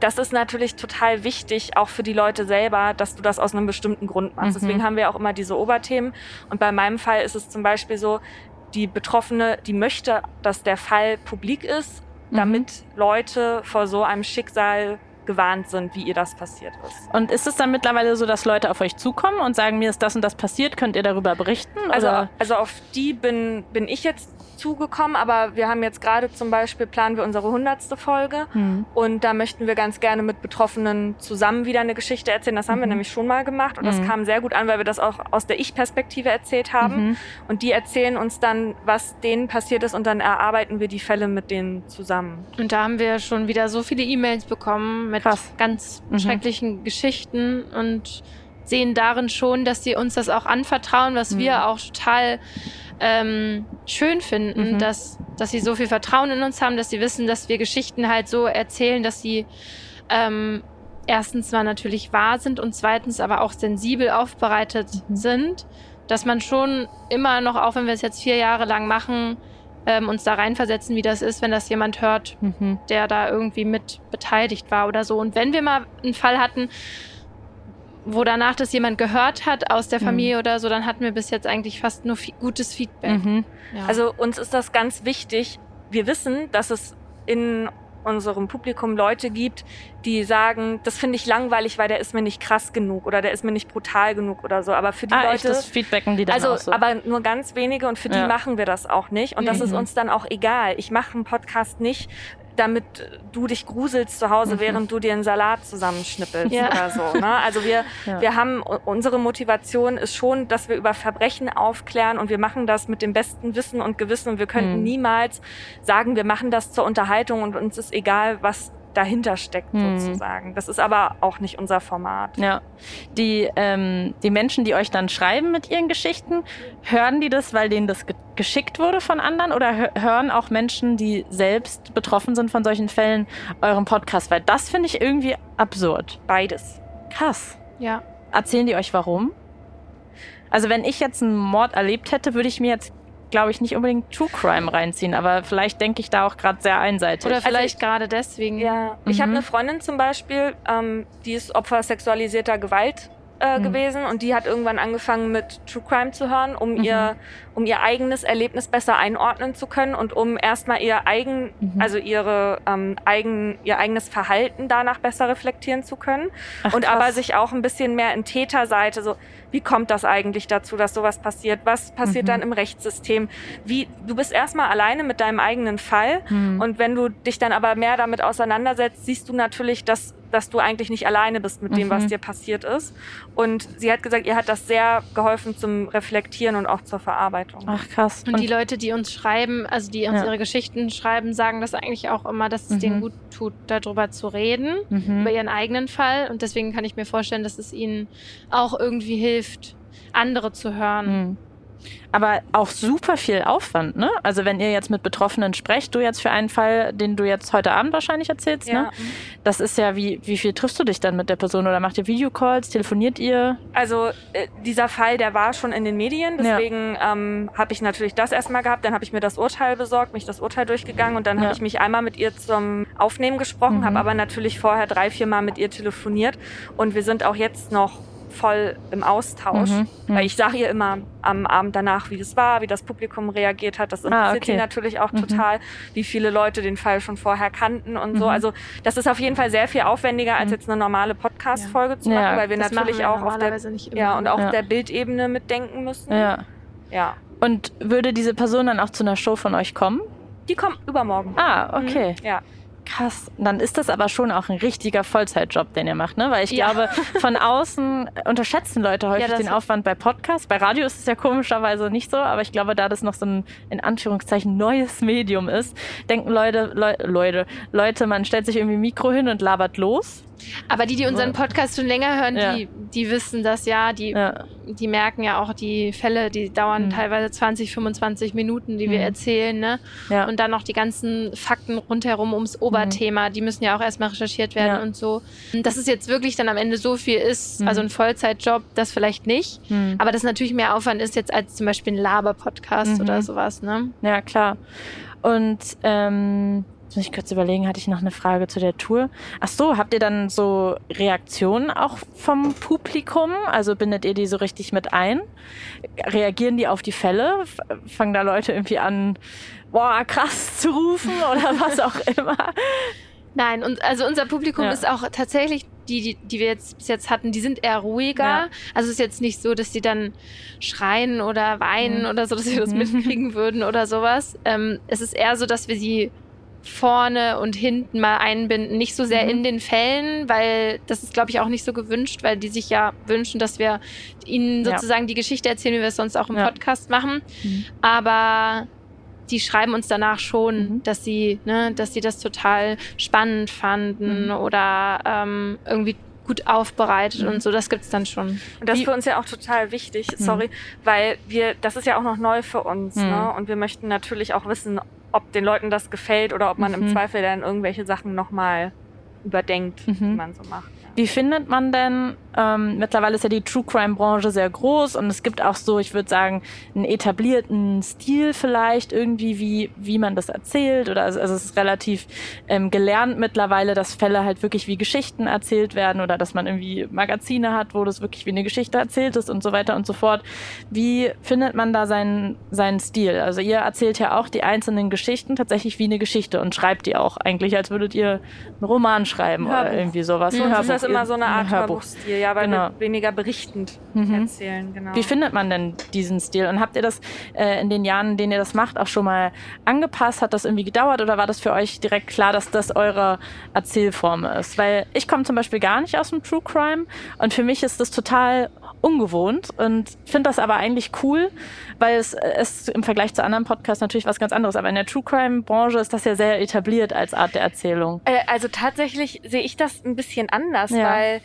das ist natürlich total wichtig, auch für die Leute selber, dass du das aus einem bestimmten Grund machst. Mhm. Deswegen haben wir auch immer diese Oberthemen. Und bei meinem Fall ist es zum Beispiel so, die Betroffene, die möchte, dass der Fall publik ist, mhm. damit Leute vor so einem Schicksal gewarnt sind, wie ihr das passiert ist. Und ist es dann mittlerweile so, dass Leute auf euch zukommen und sagen, mir ist das und das passiert, könnt ihr darüber berichten? Also, also auf die bin, bin ich jetzt zugekommen, aber wir haben jetzt gerade zum Beispiel, planen wir unsere hundertste Folge mhm. und da möchten wir ganz gerne mit Betroffenen zusammen wieder eine Geschichte erzählen. Das haben mhm. wir nämlich schon mal gemacht und mhm. das kam sehr gut an, weil wir das auch aus der Ich-Perspektive erzählt haben mhm. und die erzählen uns dann, was denen passiert ist und dann erarbeiten wir die Fälle mit denen zusammen. Und da haben wir schon wieder so viele E-Mails bekommen mit Krass. ganz mhm. schrecklichen Geschichten und sehen darin schon, dass sie uns das auch anvertrauen, was wir mhm. auch total ähm, schön finden, mhm. dass, dass sie so viel Vertrauen in uns haben, dass sie wissen, dass wir Geschichten halt so erzählen, dass sie ähm, erstens zwar natürlich wahr sind und zweitens aber auch sensibel aufbereitet mhm. sind, dass man schon immer noch, auch wenn wir es jetzt vier Jahre lang machen, ähm, uns da reinversetzen, wie das ist, wenn das jemand hört, mhm. der da irgendwie mit beteiligt war oder so. Und wenn wir mal einen Fall hatten, wo danach das jemand gehört hat aus der mhm. Familie mhm. oder so, dann hatten wir bis jetzt eigentlich fast nur gutes Feedback. Mhm. Ja. Also uns ist das ganz wichtig. Wir wissen, dass es in unserem Publikum Leute gibt, die sagen, das finde ich langweilig, weil der ist mir nicht krass genug oder der ist mir nicht brutal genug oder so. Aber für die ah, Leute, echt, das feedbacken die dann also, auch so. aber nur ganz wenige und für ja. die machen wir das auch nicht. Und mhm. das ist uns dann auch egal. Ich mache einen Podcast nicht, damit du dich gruselst zu Hause, mhm. während du dir einen Salat zusammenschnippelst ja. oder so. Ne? Also wir, (laughs) ja. wir haben, unsere Motivation ist schon, dass wir über Verbrechen aufklären und wir machen das mit dem besten Wissen und Gewissen und wir könnten mhm. niemals sagen, wir machen das zur Unterhaltung und uns ist egal, was dahinter steckt mhm. sozusagen. Das ist aber auch nicht unser Format. Ja. Die, ähm, die Menschen, die euch dann schreiben mit ihren Geschichten, hören die das, weil denen das ge geschickt wurde von anderen oder hören auch Menschen, die selbst betroffen sind von solchen Fällen, euren Podcast? Weil das finde ich irgendwie absurd. Beides. Krass. Ja. Erzählen die euch warum? Also wenn ich jetzt einen Mord erlebt hätte, würde ich mir jetzt glaube ich, nicht unbedingt True Crime reinziehen, aber vielleicht denke ich da auch gerade sehr einseitig. Oder vielleicht also gerade deswegen. Ja, ich habe mhm. eine Freundin zum Beispiel, ähm, die ist Opfer sexualisierter Gewalt äh, mhm. gewesen und die hat irgendwann angefangen mit True Crime zu hören, um mhm. ihr um ihr eigenes Erlebnis besser einordnen zu können und um erstmal ihr eigen mhm. also ihre ähm, eigen ihr eigenes Verhalten danach besser reflektieren zu können Ach, und aber sich auch ein bisschen mehr in Täterseite so wie kommt das eigentlich dazu, dass sowas passiert? Was passiert mhm. dann im Rechtssystem? Wie du bist erstmal alleine mit deinem eigenen Fall mhm. und wenn du dich dann aber mehr damit auseinandersetzt, siehst du natürlich, dass dass du eigentlich nicht alleine bist mit dem, was mhm. dir passiert ist. Und sie hat gesagt, ihr hat das sehr geholfen zum Reflektieren und auch zur Verarbeitung. Ach krass. Und, und die Leute, die uns schreiben, also die uns ja. ihre Geschichten schreiben, sagen das eigentlich auch immer, dass es mhm. denen gut tut, darüber zu reden, mhm. über ihren eigenen Fall. Und deswegen kann ich mir vorstellen, dass es ihnen auch irgendwie hilft, andere zu hören. Mhm. Aber auch super viel Aufwand, ne? Also wenn ihr jetzt mit Betroffenen sprecht, du jetzt für einen Fall, den du jetzt heute Abend wahrscheinlich erzählst, Ja. ne? Das ist ja, wie, wie viel triffst du dich dann mit der Person oder macht ihr Videocalls, telefoniert ihr? Also äh, dieser Fall, der war schon in den Medien, Ja. deswegen ähm, habe ich natürlich das erstmal gehabt, dann habe ich mir das Urteil besorgt, mich das Urteil durchgegangen und dann Ja. habe ich mich einmal mit ihr zum Aufnehmen gesprochen, Mhm. habe aber natürlich vorher drei, vier Mal mit ihr telefoniert und wir sind auch jetzt noch voll im Austausch, Mhm. Mhm. weil ich sage ihr immer am Abend danach, wie das war, wie das Publikum reagiert hat. Das Ah, interessiert okay. sie natürlich auch Mhm. total, wie viele Leute den Fall schon vorher kannten und so. Mhm. Also das ist auf jeden Fall sehr viel aufwendiger, als Mhm. jetzt eine normale Podcast-Folge zu Ja. machen, weil wir natürlich wir auch auf der ja, und auch Ja. der Bildebene mitdenken müssen. Ja. Ja. Und würde diese Person dann auch zu einer Show von euch kommen? Die kommen übermorgen. Ah, okay. Mhm. Ja. Krass. Dann ist das aber schon auch ein richtiger Vollzeitjob, den ihr macht, ne? Weil ich Ja. glaube, von außen unterschätzen Leute häufig Ja, den Aufwand bei Podcasts. Bei Radio ist es ja komischerweise nicht so, aber ich glaube, da das noch so ein in Anführungszeichen neues Medium ist, denken Leute, Leu Leute, Leute, man stellt sich irgendwie Mikro hin und labert los. Aber die, die unseren Podcast schon länger hören, Ja. die, die wissen das ja. Die, Ja. die merken ja auch die Fälle, die dauern Mhm. teilweise 20, 25 Minuten, die wir Mhm. erzählen. Ne? Ja. Und dann noch die ganzen Fakten rundherum ums Oberthema, die müssen ja auch erstmal recherchiert werden und so. Dass es jetzt wirklich dann am Ende so viel ist, Mhm. also ein Vollzeitjob, das vielleicht nicht. Hm. Aber das natürlich mehr Aufwand ist jetzt als zum Beispiel ein Laber-Podcast Mhm. oder sowas. Ne? Ja, klar. Und ähm, jetzt muss ich kurz überlegen, hatte ich noch eine Frage zu der Tour? Ach so, habt ihr dann so Reaktionen auch vom Publikum? Also bindet ihr die so richtig mit ein? Reagieren die auf die Fälle? Fangen da Leute irgendwie an, boah, krass zu rufen oder (laughs) was auch immer? Nein, und also unser Publikum Ja. ist auch tatsächlich, die, die, die wir jetzt bis jetzt hatten, die sind eher ruhiger. Ja. Also es ist jetzt nicht so, dass die dann schreien oder weinen Mhm. oder so, dass wir das Mhm. mitkriegen würden oder sowas. Ähm, es ist eher so, dass wir sie vorne und hinten mal einbinden, nicht so sehr Mhm. in den Fällen, weil das ist, glaube ich, auch nicht so gewünscht, weil die sich ja wünschen, dass wir ihnen Ja. sozusagen die Geschichte erzählen, wie wir es sonst auch im Ja. Podcast machen. Mhm. Aber die schreiben uns danach schon, Mhm. dass sie, ne, dass sie das total spannend fanden Mhm. oder ähm, irgendwie gut aufbereitet Mhm. und so. Das gibt's dann schon. Und das ist für uns ja auch total wichtig, Mhm. sorry, weil wir, das ist ja auch noch neu für uns, Mhm. ne? Und wir möchten natürlich auch wissen, ob den Leuten das gefällt oder ob man Mhm. im Zweifel dann irgendwelche Sachen nochmal überdenkt, Mhm. die man so macht. Ja. Wie findet man denn, ähm, mittlerweile ist ja die True Crime Branche sehr groß und es gibt auch so, ich würde sagen, einen etablierten Stil vielleicht irgendwie, wie, wie man das erzählt oder also, also es ist relativ ähm, gelernt mittlerweile, dass Fälle halt wirklich wie Geschichten erzählt werden oder dass man irgendwie Magazine hat, wo das wirklich wie eine Geschichte erzählt ist und so weiter und so fort. Wie findet man da seinen, seinen Stil? Also ihr erzählt ja auch die einzelnen Geschichten tatsächlich wie eine Geschichte und schreibt die auch eigentlich, als würdet ihr einen Roman schreiben oder Hörbuch. irgendwie sowas. Ist Hörbuch. das immer so eine Art Hörbuch. Hörbuchstil, ja, weil Genau. wir weniger berichtend Mhm. erzählen, genau. Wie findet man denn diesen Stil? Und habt ihr das äh, in den Jahren, in denen ihr das macht, auch schon mal angepasst? Hat das irgendwie gedauert oder war das für euch direkt klar, dass das eure Erzählform ist? Weil ich komme zum Beispiel gar nicht aus dem True Crime und für mich ist das total ungewohnt und finde das aber eigentlich cool, weil es ist im Vergleich zu anderen Podcasts natürlich was ganz anderes. Aber in der True Crime Branche ist das ja sehr etabliert als Art der Erzählung. Äh, also tatsächlich sehe ich das ein bisschen anders, Ja. weil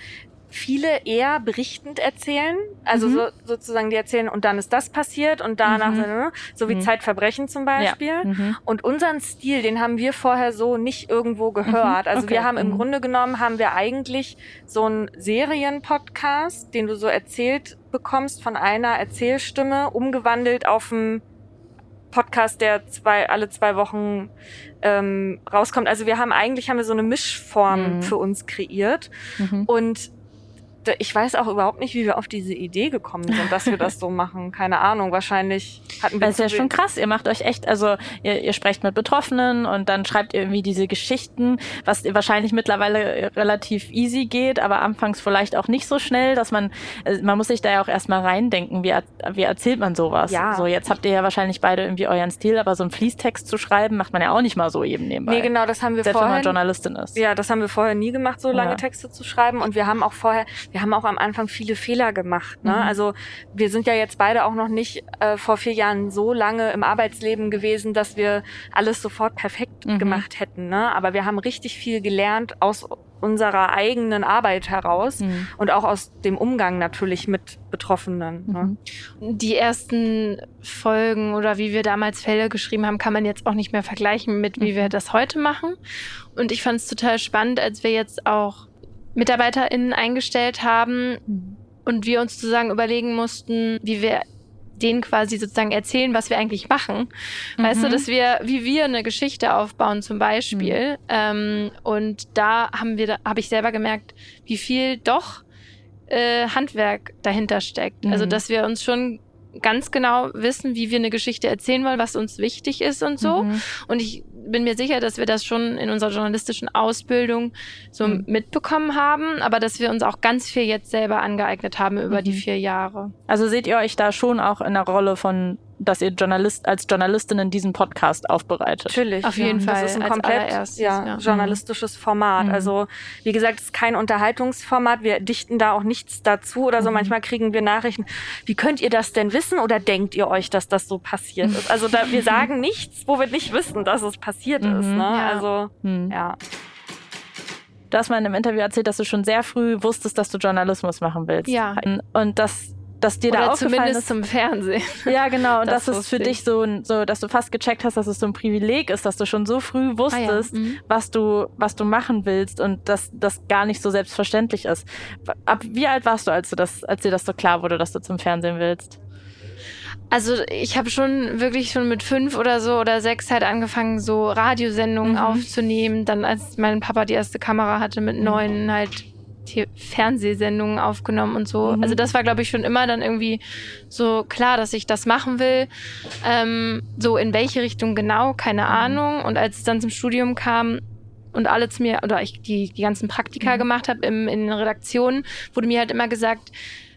viele eher berichtend erzählen, also Mhm. so, sozusagen die erzählen und dann ist das passiert und danach Mhm. so wie Mhm. Zeitverbrechen zum Beispiel. Ja. Mhm. Und unseren Stil, den haben wir vorher so nicht irgendwo gehört. Mhm. Also Okay. wir haben im Mhm. Grunde genommen haben wir eigentlich so einen Serienpodcast, den du so erzählt bekommst von einer Erzählstimme, umgewandelt auf einen Podcast, der zwei, alle zwei Wochen ähm, rauskommt. Also wir haben eigentlich haben wir so eine Mischform für uns kreiert. Und ich weiß auch überhaupt nicht, wie wir auf diese Idee gekommen sind, dass wir das so (laughs) machen. Keine Ahnung. Wahrscheinlich hatten wir Das ist ja schon krass. Ihr macht euch echt, also ihr, ihr sprecht mit Betroffenen und dann schreibt ihr irgendwie diese Geschichten, was wahrscheinlich mittlerweile relativ easy geht, aber anfangs vielleicht auch nicht so schnell, dass man, äh, man muss sich da ja auch erstmal reindenken, wie, wie erzählt man sowas. Ja. So, jetzt habt ihr ja wahrscheinlich beide irgendwie euren Stil, aber so einen Fließtext zu schreiben, macht man ja auch nicht mal so eben nebenbei. Nee, genau, das haben wir Selbst wenn man vorher. Journalistin ist. Ja, das haben wir vorher nie gemacht, so lange Ja. Texte zu schreiben. Und wir haben auch vorher, wir haben auch am Anfang viele Fehler gemacht. Ne? Mhm. Also wir sind ja jetzt beide auch noch nicht äh, vor vier Jahren so lange im Arbeitsleben gewesen, dass wir alles sofort perfekt Mhm. gemacht hätten. Ne? Aber wir haben richtig viel gelernt aus unserer eigenen Arbeit heraus mhm. und auch aus dem Umgang natürlich mit Betroffenen. Ne? Mhm. Die ersten Folgen oder wie wir damals Fälle geschrieben haben, kann man jetzt auch nicht mehr vergleichen mit, wie mhm. wir das heute machen. Und ich fand es total spannend, als wir jetzt auch MitarbeiterInnen eingestellt haben mhm. und wir uns sozusagen überlegen mussten, wie wir denen quasi sozusagen erzählen, was wir eigentlich machen. Mhm. Weißt du, mhm. dass wir, wie wir eine Geschichte aufbauen zum Beispiel. Mhm. Ähm, und da haben wir, habe ich selber gemerkt, wie viel doch äh, Handwerk dahinter steckt. Also, mhm. Also, dass wir uns schon ganz genau wissen, wie wir eine Geschichte erzählen wollen, was uns wichtig ist und so. Mhm. Und ich bin mir sicher, dass wir das schon in unserer journalistischen Ausbildung so mhm. mitbekommen haben, aber dass wir uns auch ganz viel jetzt selber angeeignet haben über mhm. die vier Jahre. Also seht ihr euch da schon auch in der Rolle von dass ihr Journalist als Journalistinnen diesen Podcast aufbereitet. Natürlich. Auf jeden ja. Fall. Das ist ein komplett ja, ja, journalistisches Format. Mhm. Also wie gesagt, es ist kein Unterhaltungsformat. Wir dichten da auch nichts dazu oder so. Mhm. Manchmal kriegen wir Nachrichten. Wie könnt ihr das denn wissen oder denkt ihr euch, dass das so passiert ist? Also da, wir (laughs) sagen nichts, wo wir nicht wissen, dass es passiert mhm. ist. Ne? Ja. Also mhm. ja. Du hast mal in einem Interview erzählt, dass du schon sehr früh wusstest, dass du Journalismus machen willst. Ja. Und das dass dir Oder da aufgefallen ist, zum Fernsehen. (laughs) Ja, genau. Und das, das ist für dich so, so, dass du fast gecheckt hast, dass es so ein Privileg ist, dass du schon so früh wusstest, ah, ja. mhm. was du, was du machen willst und dass das gar nicht so selbstverständlich ist. Ab wie alt warst du, als du das, als dir das so klar wurde, dass du zum Fernsehen willst? Also ich habe schon wirklich schon mit fünf oder so oder sechs halt angefangen, so Radiosendungen mhm. aufzunehmen. Dann als mein Papa die erste Kamera hatte mit mhm. neun halt Fernsehsendungen aufgenommen und so. Mhm. Also das war, glaube ich, schon immer dann irgendwie so klar, dass ich das machen will. Ähm, so in welche Richtung genau, keine mhm. Ahnung. Und als es dann zum Studium kam und alle zu mir, oder ich die, die ganzen Praktika mhm. gemacht habe in den Redaktionen, wurde mir halt immer gesagt,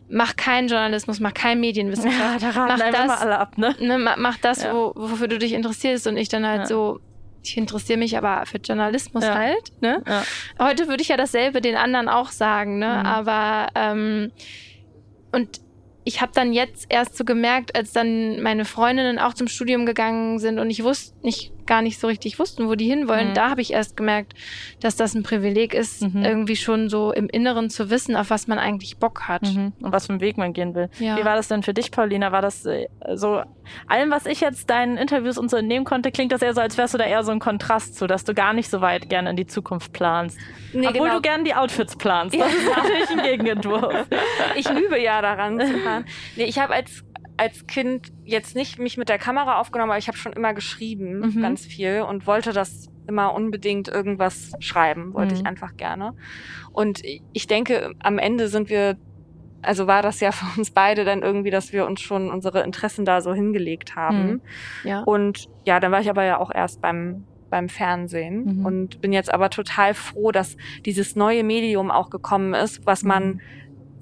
mach keinen Journalismus, mach kein Medienwissenschaft. Ja, da raten mach das, alle ab, ne? ne mach das, ja. wo, wofür du dich interessierst. Und ich dann halt ja. so, ich interessiere mich aber für Journalismus ja. halt. Ne? Ja. Heute würde ich ja dasselbe den anderen auch sagen, ne? Mhm. Aber ähm, und ich habe dann jetzt erst so gemerkt, als dann meine Freundinnen auch zum Studium gegangen sind und ich wusste nicht gar nicht so richtig wussten, wo die hinwollen, mhm. da habe ich erst gemerkt, dass das ein Privileg ist, mhm. irgendwie schon so im Inneren zu wissen, auf was man eigentlich Bock hat mhm. und was für einen Weg man gehen will. Ja. Wie war das denn für dich, Paulina? War das äh, so allem, was ich jetzt deinen Interviews und so entnehmen konnte, klingt das eher so, als wärst du da eher so ein Kontrast zu, dass du gar nicht so weit gerne in die Zukunft planst, nee, obwohl genau. du gerne die Outfits planst. (laughs) Das ja. ist natürlich ein Gegenentwurf. Ich übe ja daran zu fahren. Nee, ich habe als als Kind jetzt nicht mich mit der Kamera aufgenommen, aber ich habe schon immer geschrieben, mhm. ganz viel und wollte das immer unbedingt irgendwas schreiben, wollte mhm. ich einfach gerne. Und ich denke, am Ende sind wir, also war das ja für uns beide dann irgendwie, dass wir uns schon unsere Interessen da so hingelegt haben. Mhm. Ja. Und ja, dann war ich aber ja auch erst beim beim Fernsehen mhm. und bin jetzt aber total froh, dass dieses neue Medium auch gekommen ist, was man mhm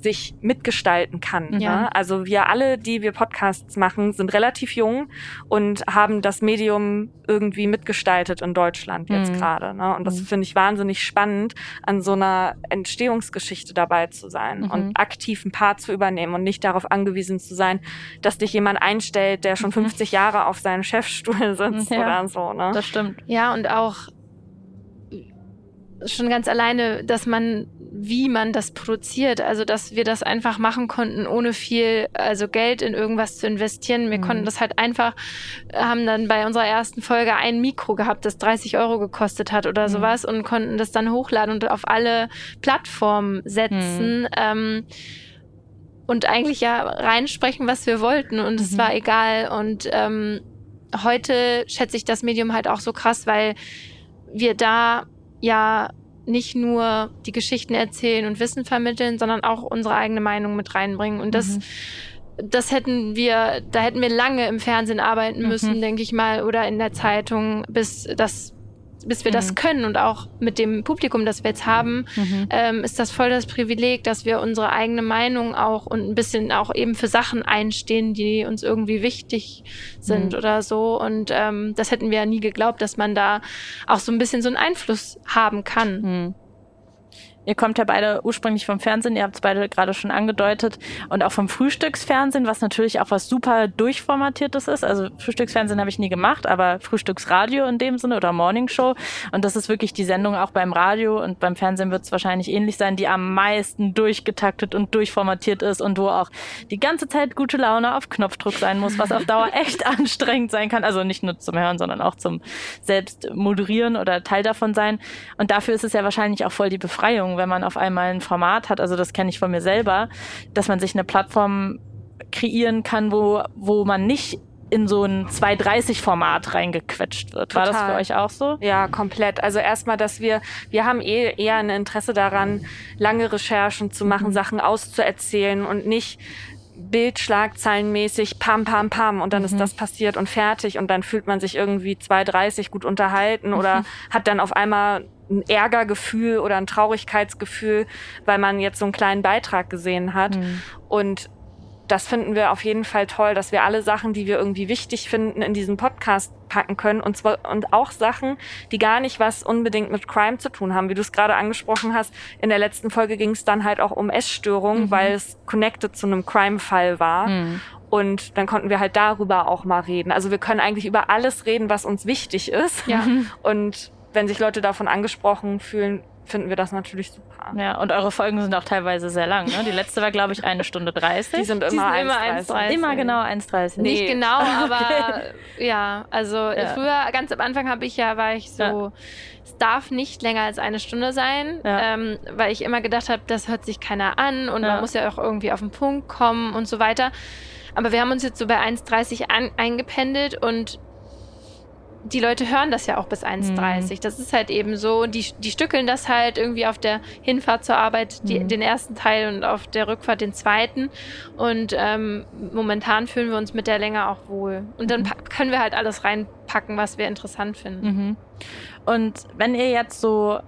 sich mitgestalten kann. Ja. Ne? Also wir alle, die wir Podcasts machen, sind relativ jung und haben das Medium irgendwie mitgestaltet in Deutschland jetzt mhm. gerade. Ne? Und das mhm. finde ich wahnsinnig spannend, an so einer Entstehungsgeschichte dabei zu sein mhm. und aktiv ein Part zu übernehmen und nicht darauf angewiesen zu sein, dass dich jemand einstellt, der schon 50 mhm. Jahre auf seinem Chefstuhl (laughs) sitzt ja, oder so. Ne? Das stimmt. Ja, und auch schon ganz alleine, dass man wie man das produziert. Also, dass wir das einfach machen konnten, ohne viel, also Geld in irgendwas zu investieren. Wir mhm. konnten das halt einfach, haben dann bei unserer ersten Folge ein Mikro gehabt, das 30 Euro gekostet hat oder mhm. sowas und konnten das dann hochladen und auf alle Plattformen setzen. Mhm. Ähm, und eigentlich ja reinsprechen, was wir wollten und es mhm. war egal. Und ähm, heute schätze ich das Medium halt auch so krass, weil wir da ja nicht nur die Geschichten erzählen und Wissen vermitteln, sondern auch unsere eigene Meinung mit reinbringen. Und das, mhm. das hätten wir, da hätten wir lange im Fernsehen arbeiten müssen, mhm. denke ich mal, oder in der Zeitung, bis das bis wir mhm. das können und auch mit dem Publikum, das wir jetzt haben, mhm. ähm, ist das voll das Privileg, dass wir unsere eigene Meinung auch und ein bisschen auch eben für Sachen einstehen, die uns irgendwie wichtig sind mhm. oder so. Und ähm, das hätten wir ja nie geglaubt, dass man da auch so ein bisschen so einen Einfluss haben kann. Ihr kommt ja beide ursprünglich vom Fernsehen, ihr habt es beide gerade schon angedeutet und auch vom Frühstücksfernsehen, was natürlich auch was super durchformatiertes ist. Also Frühstücksfernsehen habe ich nie gemacht, aber Frühstücksradio in dem Sinne oder Morningshow. Und das ist wirklich die Sendung auch beim Radio und beim Fernsehen wird es wahrscheinlich ähnlich sein, die am meisten durchgetaktet und durchformatiert ist und wo auch die ganze Zeit gute Laune auf Knopfdruck sein muss, was auf Dauer (laughs) echt anstrengend sein kann. Also nicht nur zum Hören, sondern auch zum selbst moderieren oder Teil davon sein. Und dafür ist es ja wahrscheinlich auch voll die Befreiung, wenn man auf einmal ein Format hat. Also das kenne ich von mir selber, dass man sich eine Plattform kreieren kann, wo, wo man nicht in so ein 230-Format reingequetscht wird. War das für euch auch so? Ja, komplett. Also erstmal, dass wir, wir haben eh eher ein Interesse daran, lange Recherchen zu machen, mhm. Sachen auszuerzählen und nicht Bildschlagzeilenmäßig pam, pam, pam und dann mhm. ist das passiert und fertig und dann fühlt man sich irgendwie 230 gut unterhalten oder hat dann auf einmal ein Ärgergefühl oder ein Traurigkeitsgefühl, weil man jetzt so einen kleinen Beitrag gesehen hat. Mhm. Und das finden wir auf jeden Fall toll, dass wir alle Sachen, die wir irgendwie wichtig finden, in diesen Podcast packen können und zwar und auch Sachen, die gar nicht was unbedingt mit Crime zu tun haben, wie du es gerade angesprochen hast. In der letzten Folge ging es dann halt auch um Essstörungen, mhm. weil es connected zu einem Crime-Fall war. Mhm. Und dann konnten wir halt darüber auch mal reden. Also wir können eigentlich über alles reden, was uns wichtig ist. Ja. (laughs) Und wenn sich Leute davon angesprochen fühlen, finden wir das natürlich super. Ja, und eure Folgen sind auch teilweise sehr lang. Ne? Die letzte war, glaube ich, eine Stunde 30. Die sind immer 1,30. Immer genau 1,30. Nicht genau, (laughs) aber okay. ja, also ja. früher, ganz am Anfang habe ich ja, war ich so, ja. es darf nicht länger als eine Stunde sein, ja. ähm, weil ich immer gedacht habe, das hört sich keiner an und man muss ja auch irgendwie auf den Punkt kommen und so weiter. Aber wir haben uns jetzt so bei 1,30 eingependelt und die Leute hören das ja auch bis 1,30. Mhm. Das ist halt eben so. Und die, die stückeln das halt irgendwie auf der Hinfahrt zur Arbeit, die, mhm. den ersten Teil und auf der Rückfahrt den zweiten. Und ähm, momentan fühlen wir uns mit der Länge auch wohl. Und dann mhm. können wir halt alles reinpacken, was wir interessant finden. Mhm. Und wenn ihr jetzt so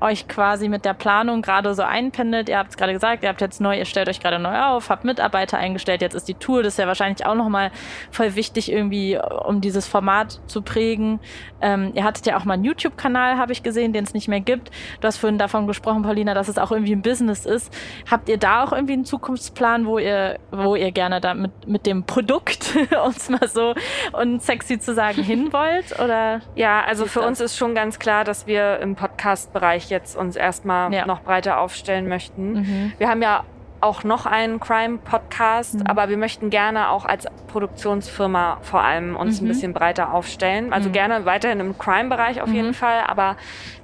euch quasi mit der Planung gerade so einpendelt. Ihr habt es gerade gesagt, ihr habt jetzt neu, ihr stellt euch gerade neu auf, habt Mitarbeiter eingestellt, jetzt ist die Tour, das ist ja wahrscheinlich auch nochmal voll wichtig irgendwie, um dieses Format zu prägen. Ähm, ihr hattet ja auch mal einen YouTube-Kanal, habe ich gesehen, den es nicht mehr gibt. Du hast vorhin davon gesprochen, Paulina, dass es auch irgendwie ein Business ist. Habt ihr da auch irgendwie einen Zukunftsplan, wo ihr, wo ihr gerne da mit, mit dem Produkt, (laughs) um es mal so und sexy zu sagen, hin wollt? Oder ja, also für uns ist schon ganz klar, dass wir im Podcast-Bereich jetzt uns erstmal ja. noch breiter aufstellen möchten. Mhm. Wir haben ja auch noch einen Crime-Podcast, mhm. aber wir möchten gerne auch als Produktionsfirma vor allem uns mhm. ein bisschen breiter aufstellen. Also mhm. gerne weiterhin im Crime-Bereich auf jeden mhm. Fall, aber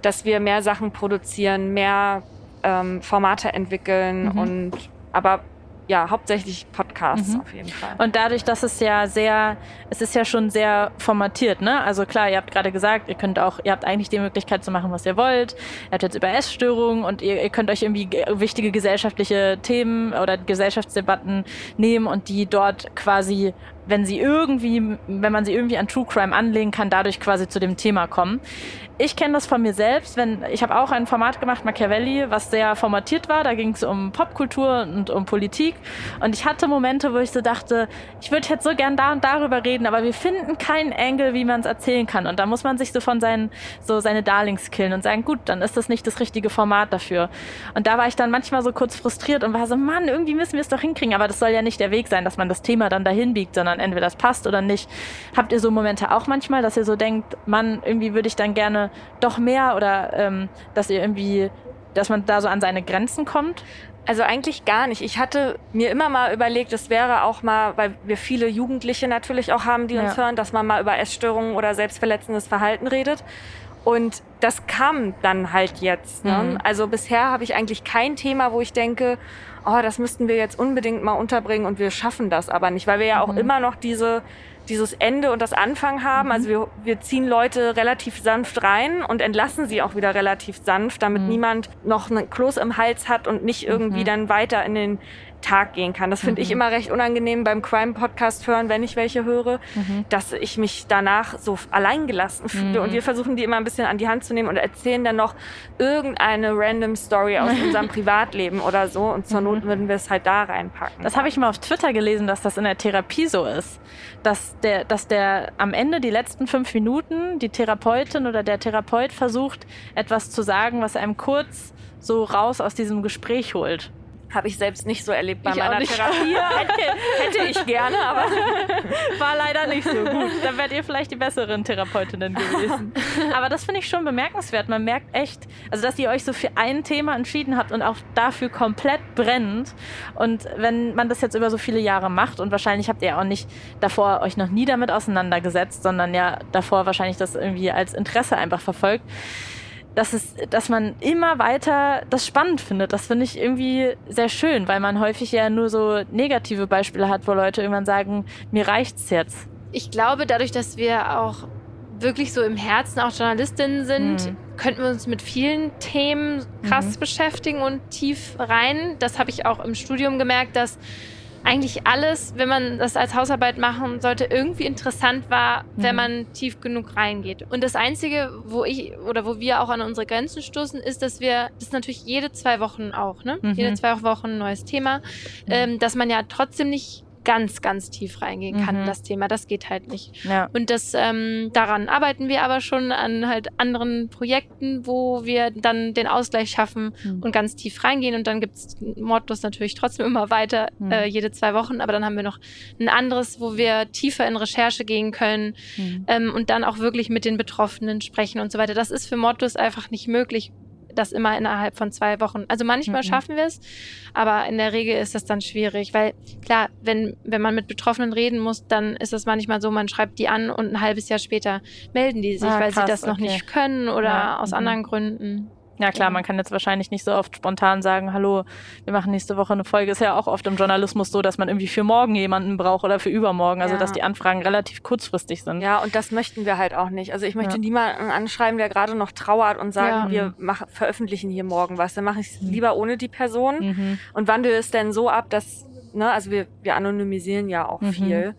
dass wir mehr Sachen produzieren, mehr ähm, Formate entwickeln mhm. und aber ja, hauptsächlich Podcasts mhm. auf jeden Fall. Und dadurch, dass es ja sehr, es ist ja schon sehr formatiert, ne? Also klar, ihr habt gerade gesagt, ihr könnt auch, ihr habt eigentlich die Möglichkeit zu machen, was ihr wollt. Ihr habt jetzt über Essstörungen und ihr, ihr könnt euch irgendwie wichtige gesellschaftliche Themen oder Gesellschaftsdebatten nehmen und die dort quasi wenn sie irgendwie, wenn man sie irgendwie an True Crime anlegen kann, dadurch quasi zu dem Thema kommen. Ich kenne das von mir selbst, wenn ich habe auch ein Format gemacht, Machiavelli, was sehr formatiert war. Da ging es um Popkultur und um Politik. Und ich hatte Momente, wo ich so dachte, ich würde jetzt so gern da und darüber reden, aber wir finden keinen Engel, wie man es erzählen kann. Und da muss man sich so von seinen, so seine Darlings killen und sagen, gut, dann ist das nicht das richtige Format dafür. Und da war ich dann manchmal so kurz frustriert und war so, Mann, irgendwie müssen wir es doch hinkriegen. Aber das soll ja nicht der Weg sein, dass man das Thema dann dahin biegt, sondern entweder das passt oder nicht. Habt ihr so Momente auch manchmal, dass ihr so denkt, Mann, irgendwie würde ich dann gerne doch mehr oder ähm, dass ihr irgendwie, dass man da so an seine Grenzen kommt? Also eigentlich gar nicht. Ich hatte mir immer mal überlegt, es wäre auch mal, weil wir viele Jugendliche natürlich auch haben, die uns ja. hören, dass man mal über Essstörungen oder selbstverletzendes Verhalten redet. Und das kam dann halt jetzt. Ne? Mhm. Also bisher habe ich eigentlich kein Thema, wo ich denke, oh, das müssten wir jetzt unbedingt mal unterbringen und wir schaffen das aber nicht, weil wir ja auch mhm. immer noch diese dieses Ende und das Anfang haben. Also mhm. Also wir, wir ziehen Leute relativ sanft rein und entlassen sie auch wieder relativ sanft, damit mhm. niemand noch einen Kloß im Hals hat und nicht irgendwie mhm. dann weiter in den Tag gehen kann. Das finde ich mhm. immer recht unangenehm beim Crime-Podcast hören, wenn ich welche höre, mhm. dass ich mich danach so alleingelassen fühle. Und wir versuchen die immer ein bisschen an die Hand zu aufzunehmen und erzählen dann noch irgendeine random Story aus (laughs) unserem Privatleben oder so. Und zur Not würden wir es halt da reinpacken. Das habe ich mal auf Twitter gelesen, dass das in der Therapie so ist. Dass der, dass der am Ende die letzten fünf Minuten die Therapeutin oder der Therapeut versucht, etwas zu sagen, was einem kurz so raus aus diesem Gespräch holt. Habe ich selbst nicht so erlebt bei Ich meiner. Therapie. (laughs) hätte, hätte ich gerne, aber (laughs) War leider nicht so gut. (laughs) Dann wärt ihr vielleicht die besseren Therapeutinnen gewesen. Aber das finde ich schon bemerkenswert. Man merkt echt, also dass ihr euch so für ein Thema entschieden habt und auch dafür komplett brennt. Und wenn man das jetzt über so viele Jahre macht und wahrscheinlich habt ihr auch nicht davor euch noch nie damit auseinandergesetzt, sondern ja davor wahrscheinlich das irgendwie als Interesse einfach verfolgt. Dass, es, dass man immer weiter das spannend findet. Das finde ich irgendwie sehr schön, weil man häufig ja nur so negative Beispiele hat, wo Leute irgendwann sagen, mir reicht's jetzt. Ich glaube, dadurch, dass wir auch wirklich so im Herzen auch Journalistinnen sind, Mhm. könnten wir uns mit vielen Themen krass beschäftigen und tief rein. Das habe ich auch im Studium gemerkt, dass eigentlich alles, wenn man das als Hausarbeit machen sollte, irgendwie interessant war, wenn Mhm. man tief genug reingeht. Und das Einzige, wo ich oder wo wir auch an unsere Grenzen stoßen, ist, dass wir, das ist natürlich jede zwei Wochen auch, ne? Mhm. Jede zwei Wochen ein neues Thema, ähm, dass man ja trotzdem nicht ganz, ganz tief reingehen kann Mhm. in das Thema. Das geht halt nicht. Ja. Und das ähm, daran arbeiten wir aber schon an halt anderen Projekten, wo wir dann den Ausgleich schaffen Mhm. und ganz tief reingehen. Und dann gibt's Mordlos natürlich trotzdem immer weiter, Mhm. äh, jede zwei Wochen. Aber dann haben wir noch ein anderes, wo wir tiefer in Recherche gehen können Mhm. ähm, und dann auch wirklich mit den Betroffenen sprechen und so weiter. Das ist für Mordlos einfach nicht möglich. Das immer innerhalb von zwei Wochen. Also manchmal Mhm. schaffen wir es, aber in der Regel ist das dann schwierig, weil klar, wenn, wenn man mit Betroffenen reden muss, dann ist es manchmal so, man schreibt die an und ein halbes Jahr später melden die sich, Ah, weil krass, sie das noch okay. nicht können oder Ja, aus mhm. anderen Gründen. Ja klar, man kann jetzt wahrscheinlich nicht so oft spontan sagen, hallo, wir machen nächste Woche eine Folge. Ist ja auch oft im Journalismus so, dass man irgendwie für morgen jemanden braucht oder für übermorgen. Also Ja. dass die Anfragen relativ kurzfristig sind. Ja, und das möchten wir halt auch nicht. Also ich möchte Ja. niemanden anschreiben, der gerade noch trauert und sagen, Ja. wir mach, veröffentlichen hier morgen was. Dann mache ich es lieber ohne die Person Mhm. und wandle es dann so ab, dass, ne, also wir, wir anonymisieren ja auch Mhm. viel,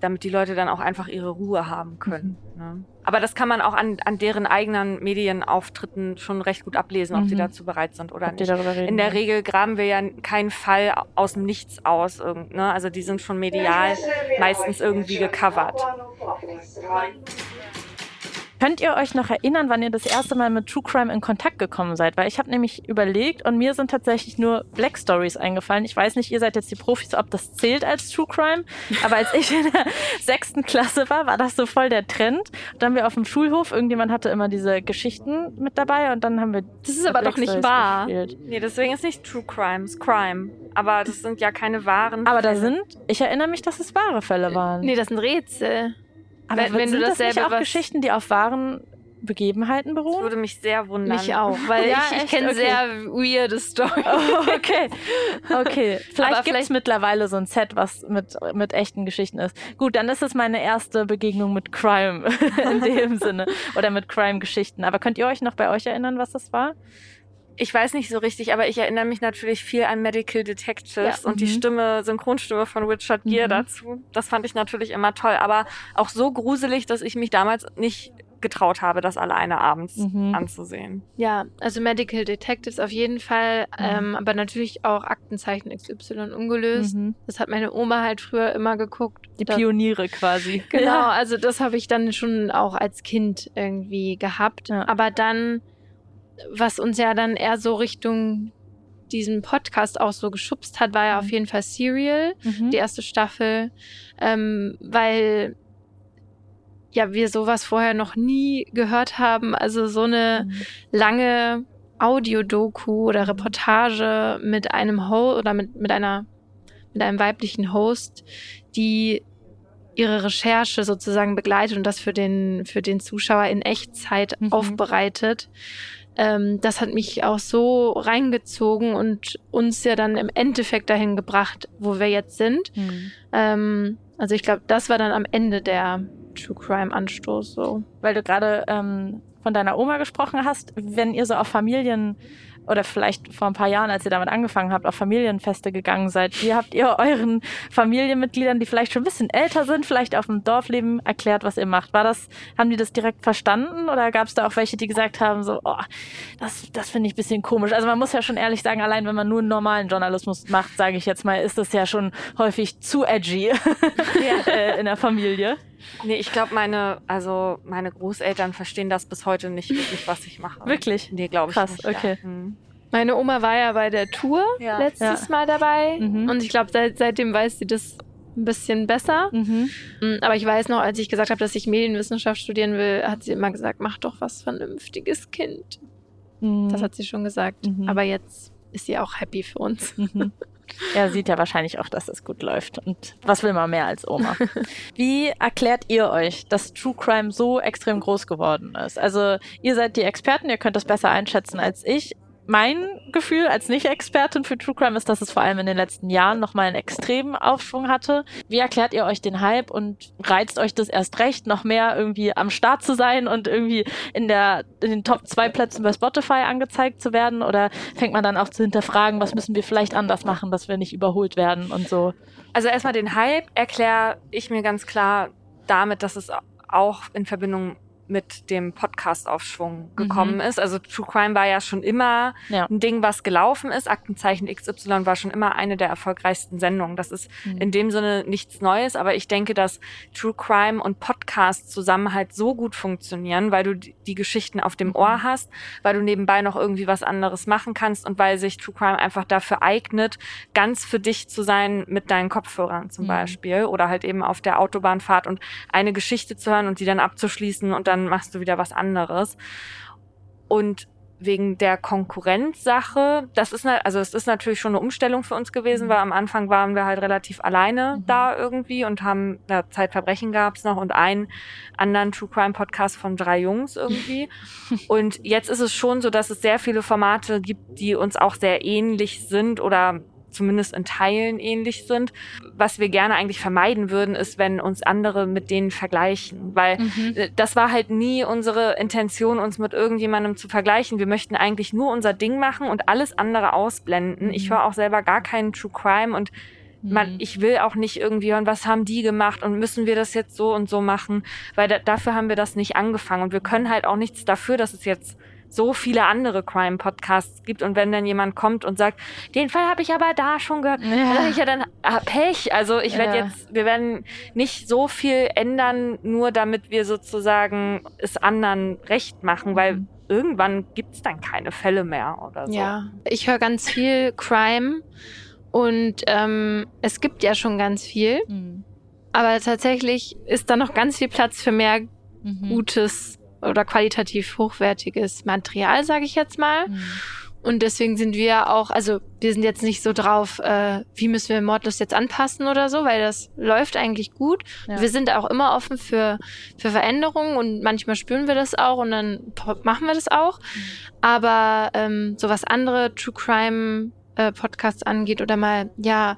damit die Leute dann auch einfach ihre Ruhe haben können. Mhm. Ne? Aber das kann man auch an, an deren eigenen Medienauftritten schon recht gut ablesen, ob sie Mhm. dazu bereit sind oder Ob nicht. reden. In der Regel graben wir ja keinen Fall aus dem Nichts aus. Ne? Also die sind schon medial meistens irgendwie gecovert. Könnt ihr euch noch erinnern, wann ihr das erste Mal mit True Crime in Kontakt gekommen seid? Weil ich habe nämlich überlegt und mir sind tatsächlich nur Black Stories eingefallen. Ich weiß nicht, ihr seid jetzt die Profis, ob das zählt als True Crime. Aber als ich in der (laughs) sechsten Klasse war, war das so voll der Trend. Und dann haben wir auf dem Schulhof, irgendjemand hatte immer diese Geschichten mit dabei und dann haben wir. Das ist aber Black doch nicht Stories wahr. gespielt. Nee, deswegen ist nicht True Crimes Crime. Aber das sind ja keine wahren. Aber da Fälle. sind, ich erinnere mich, dass es wahre Fälle waren. Nee, das sind Rätsel. Aber wenn- wenn du sind das nicht auch Geschichten, die auf wahren Begebenheiten Das beruhen? würde mich sehr wundern. Mich auch, weil Ja, ich, ich kenne Okay. sehr weirde Storys. Oh, okay. Okay. Vielleicht gibt es vielleicht- mittlerweile so ein Set, was mit, mit echten Geschichten ist. Gut, dann ist es meine erste Begegnung mit Crime (laughs) in dem Sinne. Oder mit Crime-Geschichten. Aber könnt ihr euch noch bei euch erinnern, was das war? Ich weiß nicht so richtig, aber ich erinnere mich natürlich viel an Medical Detectives Ja, und die mhm. Stimme, Synchronstimme von Richard Gere Mhm. dazu. Das fand ich natürlich immer toll, aber auch so gruselig, dass ich mich damals nicht getraut habe, das alleine abends Mhm. anzusehen. Ja, also Medical Detectives auf jeden Fall, Mhm. ähm, aber natürlich auch Aktenzeichen XY ungelöst. Mhm. Das hat meine Oma halt früher immer geguckt. Die Da- Pioniere quasi. Genau, Ja. also das habe ich dann schon auch als Kind irgendwie gehabt. Ja. Aber dann, was uns ja dann eher so Richtung diesen Podcast auch so geschubst hat, war ja Mhm. auf jeden Fall Serial, Mhm. die erste Staffel, ähm, weil ja wir sowas vorher noch nie gehört haben. Also so eine Mhm. lange Audiodoku oder Reportage mit einem Host oder mit, mit einer mit einem weiblichen Host, die ihre Recherche sozusagen begleitet und das für den für den Zuschauer in Echtzeit Mhm. aufbereitet. Ähm, das hat mich auch so reingezogen und uns ja dann im Endeffekt dahin gebracht, wo wir jetzt sind. Mhm. Ähm, also ich glaube, das war dann am Ende der True Crime Anstoß so. Weil du gerade ähm, von deiner Oma gesprochen hast, wenn ihr so auf Familien oder vielleicht vor ein paar Jahren, als ihr damit angefangen habt, auf Familienfeste gegangen seid, wie habt ihr euren Familienmitgliedern, die vielleicht schon ein bisschen älter sind, vielleicht auf dem Dorf leben, erklärt, was ihr macht? War das, haben die das direkt verstanden oder gab es da auch welche, die gesagt haben, so, oh, das, das finde ich ein bisschen komisch. Also man muss ja schon ehrlich sagen, allein wenn man nur einen normalen Journalismus macht, sage ich jetzt mal, ist das ja schon häufig zu edgy (laughs) ja. Äh, in der Familie. Nee, ich glaube, meine, also meine Großeltern verstehen das bis heute nicht wirklich, was ich mache. Wirklich? Nee, glaube ich Krass, nicht. okay. Ja. Hm. Meine Oma war ja bei der Tour Ja. letztes Ja. Mal dabei. Mhm. Und ich glaube, seit, seitdem weiß sie das ein bisschen besser. Mhm. Mm, Aber ich weiß noch, als ich gesagt habe, dass ich Medienwissenschaft studieren will, hat sie immer gesagt, mach doch was Vernünftiges, Kind. Mhm. Das hat sie schon gesagt. Mhm. Aber jetzt ist sie auch happy für uns. (laughs) Er sieht ja wahrscheinlich auch, dass es gut läuft. Und was will man mehr als Oma? (laughs) Wie erklärt ihr euch, dass True Crime so extrem groß geworden ist? Also, ihr seid die Experten, ihr könnt das besser einschätzen als ich. Mein Gefühl als Nicht-Expertin für True Crime ist, dass es vor allem in den letzten Jahren nochmal einen extremen Aufschwung hatte. Wie erklärt ihr euch den Hype und reizt euch das erst recht, noch mehr irgendwie am Start zu sein und irgendwie in, der, in den Top 2 Plätzen bei Spotify angezeigt zu werden? Oder fängt man dann auch zu hinterfragen, was müssen wir vielleicht anders machen, dass wir nicht überholt werden und so? Also erstmal den Hype erkläre ich mir ganz klar damit, dass es auch in Verbindung mit dem Podcast-Aufschwung gekommen ist. Also True Crime war ja schon immer Ja. ein Ding, was gelaufen ist. Aktenzeichen XY war schon immer eine der erfolgreichsten Sendungen. Das ist Mhm. in dem Sinne nichts Neues, aber ich denke, dass True Crime und Podcast zusammen halt so gut funktionieren, weil du die Geschichten auf dem Ohr hast, weil du nebenbei noch irgendwie was anderes machen kannst und weil sich True Crime einfach dafür eignet, ganz für dich zu sein mit deinen Kopfhörern zum Mhm. Beispiel oder halt eben auf der Autobahnfahrt und eine Geschichte zu hören und die dann abzuschließen und dann machst du wieder was anderes. Und wegen der Konkurrenzsache, das ist also es ist natürlich schon eine Umstellung für uns gewesen, weil am Anfang waren wir halt relativ alleine Mhm. da irgendwie und haben ja, Zeitverbrechen gab's noch und einen anderen True Crime Podcast von drei Jungs irgendwie. (laughs) und jetzt ist es schon so, dass es sehr viele Formate gibt, die uns auch sehr ähnlich sind oder zumindest in Teilen ähnlich sind. Was wir gerne eigentlich vermeiden würden, ist, wenn uns andere mit denen vergleichen, weil Mhm. äh, das war halt nie unsere Intention, uns mit irgendjemandem zu vergleichen. Wir möchten eigentlich nur unser Ding machen und alles andere ausblenden. Ich Mhm. höre auch selber gar keinen True Crime und man, Mhm. ich will auch nicht irgendwie hören, was haben die gemacht und müssen wir das jetzt so und so machen, weil da, dafür haben wir das nicht angefangen und wir können halt auch nichts dafür, dass es jetzt so viele andere Crime-Podcasts gibt und wenn dann jemand kommt und sagt, den Fall habe ich aber da schon gehört, Ja. dann sag ich ja dann ah, Pech. Also ich werde Ja. jetzt, wir werden nicht so viel ändern, nur damit wir sozusagen es anderen recht machen, weil Mhm. irgendwann gibt's dann keine Fälle mehr oder so. Ja, ich höre ganz viel Crime und ähm, es gibt ja schon ganz viel, Mhm. aber tatsächlich ist da noch ganz viel Platz für mehr Mhm. gutes oder qualitativ hochwertiges Material, sage ich jetzt mal. Mhm. Und deswegen sind wir auch, also wir sind jetzt nicht so drauf, äh, wie müssen wir Mordlust jetzt anpassen oder so, weil das läuft eigentlich gut. Ja. Wir sind auch immer offen für, für Veränderungen und manchmal spüren wir das auch und dann machen wir das auch. Aber ähm, so was andere True Crime äh, Podcasts angeht oder mal ja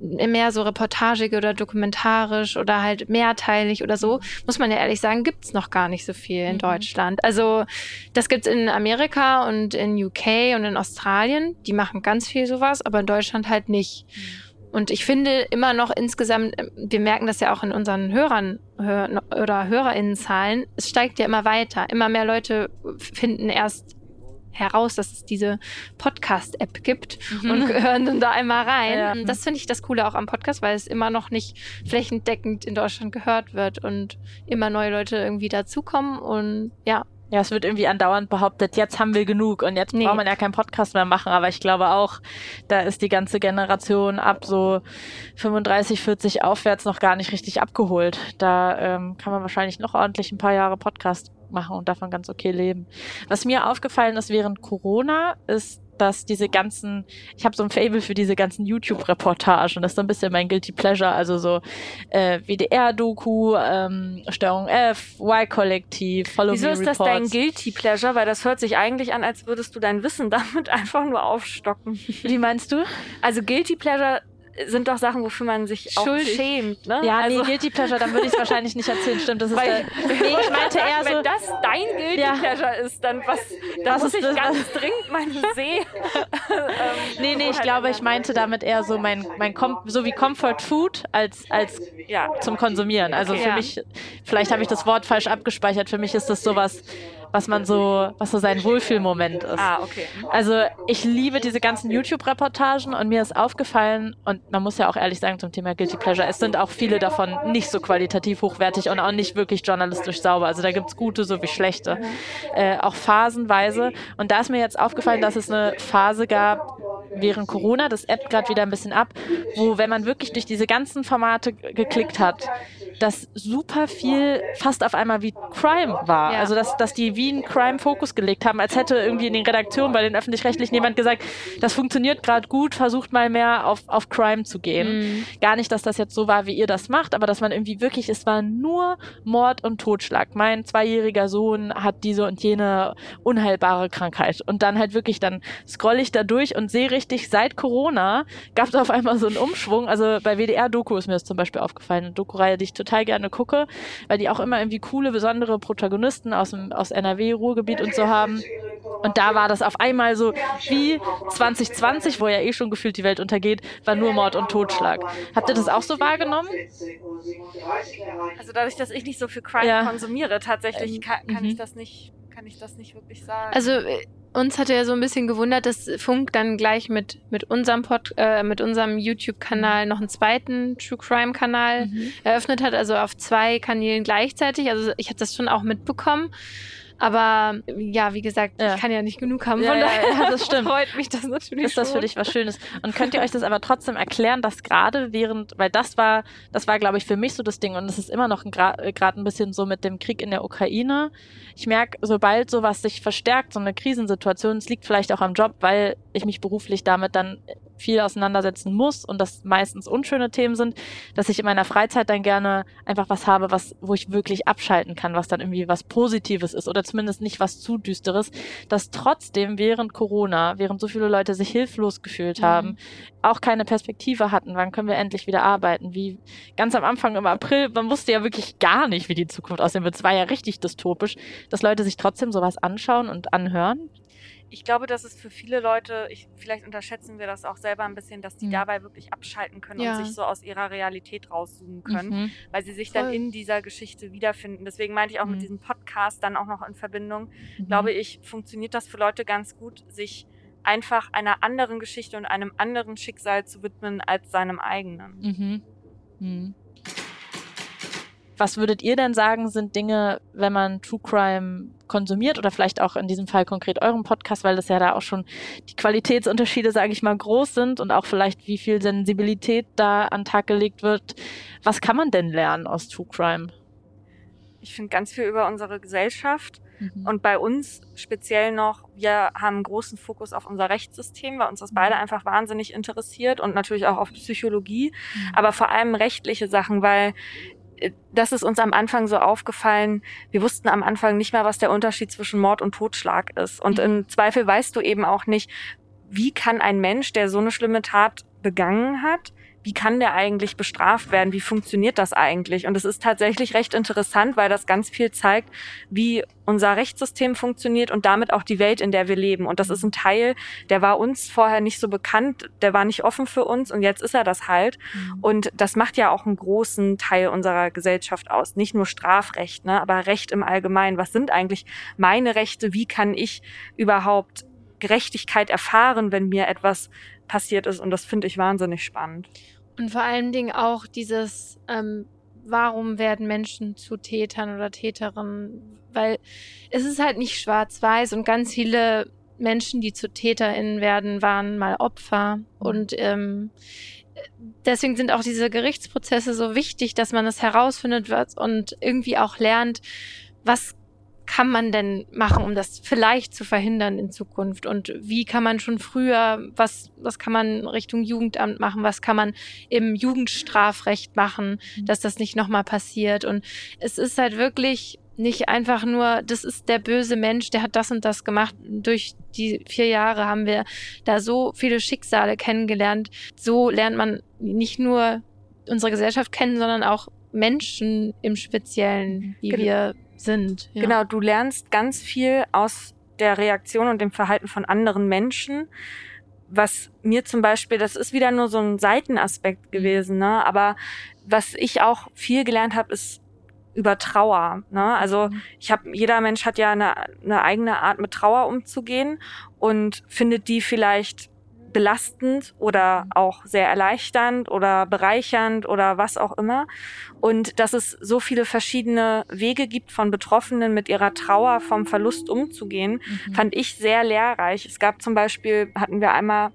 mehr so reportagig oder dokumentarisch oder halt mehrteilig oder so, muss man ja ehrlich sagen, gibt's noch gar nicht so viel in Mhm. Deutschland. Also das gibt's in Amerika und in UK und in Australien. Die machen ganz viel sowas, aber in Deutschland halt nicht. Und ich finde immer noch insgesamt, äh, wir merken das ja auch in unseren Hörern hör, oder HörerInnenzahlen, es steigt ja immer weiter. Immer mehr Leute finden erst heraus, dass es diese Podcast-App gibt und hören dann da einmal rein. Ja. Das finde ich das Coole auch am Podcast, weil es immer noch nicht flächendeckend in Deutschland gehört wird und immer neue Leute irgendwie dazukommen und ja, Ja, es wird irgendwie andauernd behauptet, jetzt haben wir genug und jetzt Nee. braucht man ja keinen Podcast mehr machen. Aber ich glaube auch, da ist die ganze Generation ab so 35, 40 aufwärts noch gar nicht richtig abgeholt. Da ähm, kann man wahrscheinlich noch ordentlich ein paar Jahre Podcast machen und davon ganz okay leben. Was mir aufgefallen ist während Corona, ist, dass diese ganzen, ich habe so ein Fable für diese ganzen YouTube-Reportagen, das ist so ein bisschen mein Guilty Pleasure, also so äh, WDR-Doku, ähm, Steuerung F, Y-Kollektiv, Follow Wieso Me ist das Reports. dein Guilty Pleasure? Weil das hört sich eigentlich an, als würdest du dein Wissen (laughs) damit einfach nur aufstocken. Wie meinst du? Also Guilty Pleasure sind doch Sachen, wofür man sich auch Schuldig. schämt. Ne? Ja, also, nee, Guilty Pleasure, dann würde ich es wahrscheinlich nicht erzählen. Stimmt, das ist weil, der, (laughs) Nee, ich meinte eher wenn so. das dein Guilty Ja. Pleasure ist, dann was, da Das muss ist ich das- ganz dringend meine See. (laughs) ähm, Nee, nee, ich glaube, ich meinte damit eher so mein, mein Com so wie Comfort Food als, als Ja, zum Konsumieren. Also Okay. für Ja. mich, vielleicht habe ich das Wort falsch abgespeichert. Für mich ist das sowas, was man so, was so sein Wohlfühlmoment ist. ah, okay. Also ich liebe diese ganzen YouTube-Reportagen und mir ist aufgefallen, und man muss ja auch ehrlich sagen zum Thema Guilty Pleasure, es sind auch viele davon nicht so qualitativ hochwertig und auch nicht wirklich journalistisch sauber. Also da gibt's gute sowie schlechte. Äh, auch phasenweise. Und da ist mir jetzt aufgefallen, dass es eine Phase gab während Corona, das ebbt gerade wieder ein bisschen ab, wo wenn man wirklich durch diese ganzen Formate geklickt hat, dass super viel fast auf einmal wie Crime war. Ja. Also dass, dass die wie einen Crime-Fokus gelegt haben, als hätte irgendwie in den Redaktionen bei den Öffentlich-Rechtlichen jemand gesagt, das funktioniert gerade gut, versucht mal mehr auf, auf Crime zu gehen. Mhm. Gar nicht, dass das jetzt so war, wie ihr das macht, aber dass man irgendwie wirklich, es war nur Mord und Totschlag. Mein zweijähriger Sohn hat diese und jene unheilbare Krankheit. Und dann halt wirklich, dann scroll ich da durch und sehe richtig, seit Corona gab es auf einmal so einen Umschwung. Also bei WDR-Doku ist mir das zum Beispiel aufgefallen. Eine Doku-Reihe, die ich total gerne gucke, weil die auch immer irgendwie coole, besondere Protagonisten aus, dem, aus NRW, Ruhrgebiet und so haben. Und da war das auf einmal so wie 2020, wo ja eh schon gefühlt die Welt untergeht, war nur Mord und Totschlag. Habt ihr das auch so wahrgenommen? Also dadurch, dass ich nicht so viel Crime Ja. konsumiere, tatsächlich Ähm, kann, kann mhm. ich das nicht, kann ich das nicht wirklich sagen. Also äh, uns hat ja so ein bisschen gewundert, dass Funk dann gleich mit, mit unserem Pod, äh, mit unserem YouTube-Kanal noch einen zweiten True Crime-Kanal eröffnet hat, also auf zwei Kanälen gleichzeitig. Also ich habe das schon auch mitbekommen. Aber ja, wie gesagt, Ja. ich kann ja nicht genug haben. Von ja, daher ja, das stimmt. (laughs) freut mich das natürlich Ist das für schon. dich was Schönes? Und könnt ihr euch das aber trotzdem erklären, dass gerade während, weil das war, das war, glaube ich, für mich so das Ding und es ist immer noch gerade ein bisschen so mit dem Krieg in der Ukraine. Ich merke, sobald sowas sich verstärkt, so eine Krisensituation, es liegt vielleicht auch am Job, weil ich mich beruflich damit dann viel auseinandersetzen muss und das meistens unschöne Themen sind, dass ich in meiner Freizeit dann gerne einfach was habe, was, wo ich wirklich abschalten kann, was dann irgendwie was Positives ist oder zumindest nicht was zu Düsteres, dass trotzdem während Corona, während so viele Leute sich hilflos gefühlt Mhm. haben, auch keine Perspektive hatten, wann können wir endlich wieder arbeiten, wie ganz am Anfang im April, man wusste ja wirklich gar nicht, wie die Zukunft aussehen wird, es war ja richtig dystopisch, dass Leute sich trotzdem sowas anschauen und anhören. Ich glaube, dass es für viele Leute, ich, vielleicht unterschätzen wir das auch selber ein bisschen, dass die Mhm. dabei wirklich abschalten können Ja. und sich so aus ihrer Realität rauszoomen können, Mhm. weil sie sich dann Voll. in dieser Geschichte wiederfinden. Deswegen meinte ich auch Mhm. mit diesem Podcast dann auch noch in Verbindung, Mhm. glaube ich, funktioniert das für Leute ganz gut, sich einfach einer anderen Geschichte und einem anderen Schicksal zu widmen als seinem eigenen. Mhm. Mhm. Was würdet ihr denn sagen, sind Dinge, wenn man True Crime konsumiert oder vielleicht auch in diesem Fall konkret eurem Podcast, weil das ja da auch schon die Qualitätsunterschiede, sage ich mal, groß sind und auch vielleicht wie viel Sensibilität da an den Tag gelegt wird. Was kann man denn lernen aus True Crime? Ich finde ganz viel über unsere Gesellschaft Mhm. Und bei uns speziell noch, wir haben einen großen Fokus auf unser Rechtssystem, weil uns das beide einfach wahnsinnig interessiert und natürlich auch auf Psychologie, aber vor allem rechtliche Sachen, weil das ist uns am Anfang so aufgefallen. Wir wussten am Anfang nicht mal, was der Unterschied zwischen Mord und Totschlag ist. Und Mhm. im Zweifel weißt du eben auch nicht, wie kann ein Mensch, der so eine schlimme Tat begangen hat, wie kann der eigentlich bestraft werden? Wie funktioniert das eigentlich? Und es ist tatsächlich recht interessant, weil das ganz viel zeigt, wie unser Rechtssystem funktioniert und damit auch die Welt, in der wir leben. Und das ist ein Teil, der war uns vorher nicht so bekannt, der war nicht offen für uns und jetzt ist er das halt. Mhm. Und das macht ja auch einen großen Teil unserer Gesellschaft aus. Nicht nur Strafrecht, ne, aber Recht im Allgemeinen. Was sind eigentlich meine Rechte? Wie kann ich überhaupt Gerechtigkeit erfahren, wenn mir etwas passiert ist? Und das finde ich wahnsinnig spannend. Und vor allen Dingen auch dieses, ähm, warum werden Menschen zu Tätern oder Täterinnen? Weil es ist halt nicht schwarz-weiß und ganz viele Menschen, die zu TäterInnen werden, waren mal Opfer. Und ähm, deswegen sind auch diese Gerichtsprozesse so wichtig, dass man es herausfindet wird und irgendwie auch lernt, was kann man denn machen, um das vielleicht zu verhindern in Zukunft? Und wie kann man schon früher, was, was kann man Richtung Jugendamt machen? Was kann man im Jugendstrafrecht machen, dass das nicht nochmal passiert? Und es ist halt wirklich nicht einfach nur, das ist der böse Mensch, der hat das und das gemacht. Durch die vier Jahre haben wir da so viele Schicksale kennengelernt. So lernt man nicht nur unsere Gesellschaft kennen, sondern auch Menschen im Speziellen, wie genau. wir sind. Ja. Genau, du lernst ganz viel aus der Reaktion und dem Verhalten von anderen Menschen. Was mir zum Beispiel, das ist wieder nur so ein Seitenaspekt mhm. gewesen, ne? aber was ich auch viel gelernt habe, ist über Trauer. Ne? Also mhm. ich habe, jeder Mensch hat ja eine, eine eigene Art mit Trauer umzugehen und findet die vielleicht belastend oder auch sehr erleichternd oder bereichernd oder was auch immer. Und dass es so viele verschiedene Wege gibt von Betroffenen mit ihrer Trauer vom Verlust umzugehen, mhm. fand ich sehr lehrreich. Es gab zum Beispiel, hatten wir einmal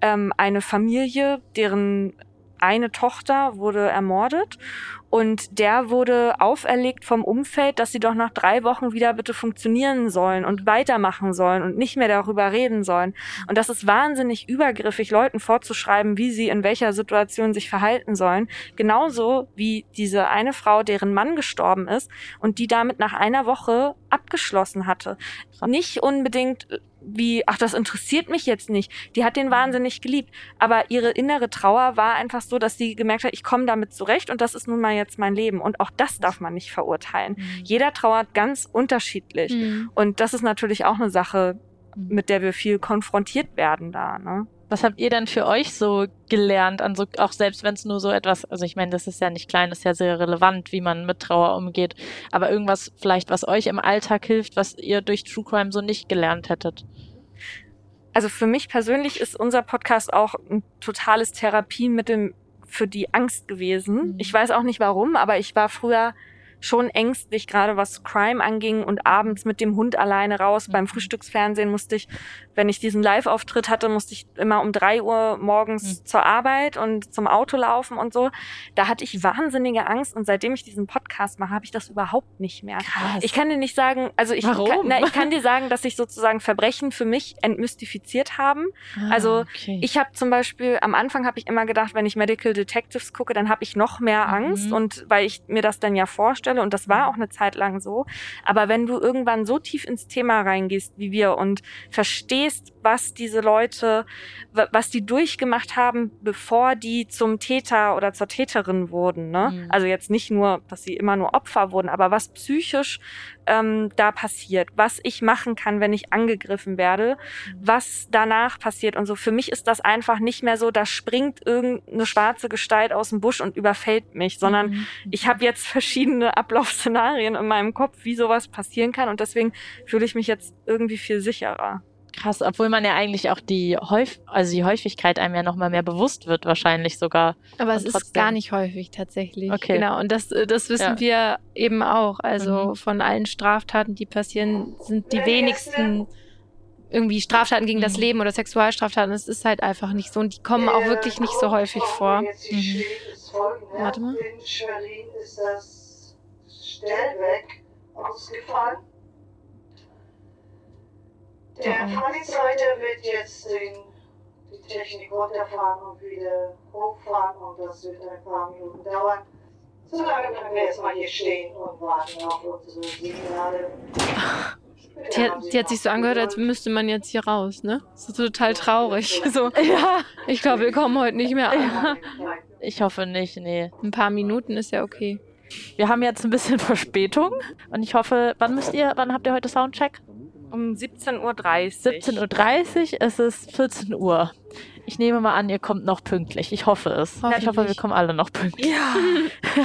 ähm, eine Familie, deren eine Tochter wurde ermordet und der wurde auferlegt vom Umfeld, dass sie doch nach drei Wochen wieder bitte funktionieren sollen und weitermachen sollen und nicht mehr darüber reden sollen. Und das ist wahnsinnig übergriffig, Leuten vorzuschreiben, wie sie in welcher Situation sich verhalten sollen. Genauso wie diese eine Frau, deren Mann gestorben ist und die damit nach einer Woche abgeschlossen hatte. Nicht unbedingt wie, ach, das interessiert mich jetzt nicht. Die hat den wahnsinnig geliebt. Aber ihre innere Trauer war einfach so, dass sie gemerkt hat, ich komme damit zurecht und das ist nun mal jetzt mein Leben. Und auch das darf man nicht verurteilen. Mhm. Jeder trauert ganz unterschiedlich. Mhm. Und das ist natürlich auch eine Sache, mhm. mit der wir viel konfrontiert werden da. Ne? Was habt ihr denn für euch so gelernt? Also auch selbst wenn es nur so etwas, also ich meine, das ist ja nicht klein, das ist ja sehr relevant, wie man mit Trauer umgeht. Aber irgendwas vielleicht, was euch im Alltag hilft, was ihr durch True Crime so nicht gelernt hättet? Also für mich persönlich ist unser Podcast auch ein totales Therapiemittel für die Angst gewesen. Mhm. Ich weiß auch nicht warum, aber ich war früher schon ängstlich, gerade was Crime anging und abends mit dem Hund alleine raus. Mhm. Beim Frühstücksfernsehen musste ich, wenn ich diesen Live-Auftritt hatte, musste ich immer um drei Uhr morgens mhm. zur Arbeit und zum Auto laufen und so. Da hatte ich wahnsinnige Angst und seitdem ich diesen Podcast mache, habe ich das überhaupt nicht mehr. Krass. Ich kann dir nicht sagen, also ich, Warum? Kann, na, ich kann dir sagen, dass sich sozusagen Verbrechen für mich entmystifiziert haben. Ah, also okay. ich habe zum Beispiel, am Anfang habe ich immer gedacht, wenn ich Medical Detectives gucke, dann habe ich noch mehr Angst mhm. und weil ich mir das dann ja vorstelle, Stelle und das war auch eine Zeit lang so. Aber wenn du irgendwann so tief ins Thema reingehst wie wir und verstehst, was diese Leute, was die durchgemacht haben, bevor die zum Täter oder zur Täterin wurden, ne? Mhm. Also jetzt nicht nur, dass sie immer nur Opfer wurden, aber was psychisch ähm, da passiert, was ich machen kann, wenn ich angegriffen werde, mhm. was danach passiert und so. Für mich ist das einfach nicht mehr so, da springt irgendeine schwarze Gestalt aus dem Busch und überfällt mich, sondern mhm. ich habe jetzt verschiedene Ablaufszenarien in meinem Kopf, wie sowas passieren kann und deswegen fühle ich mich jetzt irgendwie viel sicherer. Krass, obwohl man ja eigentlich auch die Häuf also die Häufigkeit einem ja nochmal mehr bewusst wird, wahrscheinlich sogar. Aber es ist gar nicht häufig tatsächlich. Okay. Genau. Und das, äh, das wissen ja. wir eben auch. Also mhm. von allen Straftaten, die passieren, sind die wenigsten irgendwie Straftaten gegen das mhm. Leben oder Sexualstraftaten. Es ist halt einfach nicht so. Und die kommen auch wirklich nicht so häufig vor. Mhm. Warte mal. In Schwerin ist das Stellwerk ausgefallen. Der. Polizeileiter wird jetzt den, die Technik runterfahren und wieder hochfahren und das wird ein paar Minuten dauern. So lange können wir erstmal hier stehen und warten auf unsere Signale. Die hat, die hat, sich so angehört, als müsste man jetzt hier raus, ne? Das ist total traurig. (laughs) So, (laughs) ja, ich glaube, wir kommen heute nicht mehr an. Ja. Ich hoffe nicht, nee. Ein paar Minuten ist ja okay. Wir haben jetzt ein bisschen (laughs) Verspätung und ich hoffe, wann müsst ihr, wann habt ihr heute Soundcheck? Um 17.30 Uhr. 17.30 Uhr, es ist 14 Uhr. Ich nehme mal an, ihr kommt noch pünktlich. Ich hoffe es. Ja, ich hoffe, wir kommen alle noch pünktlich. Ja.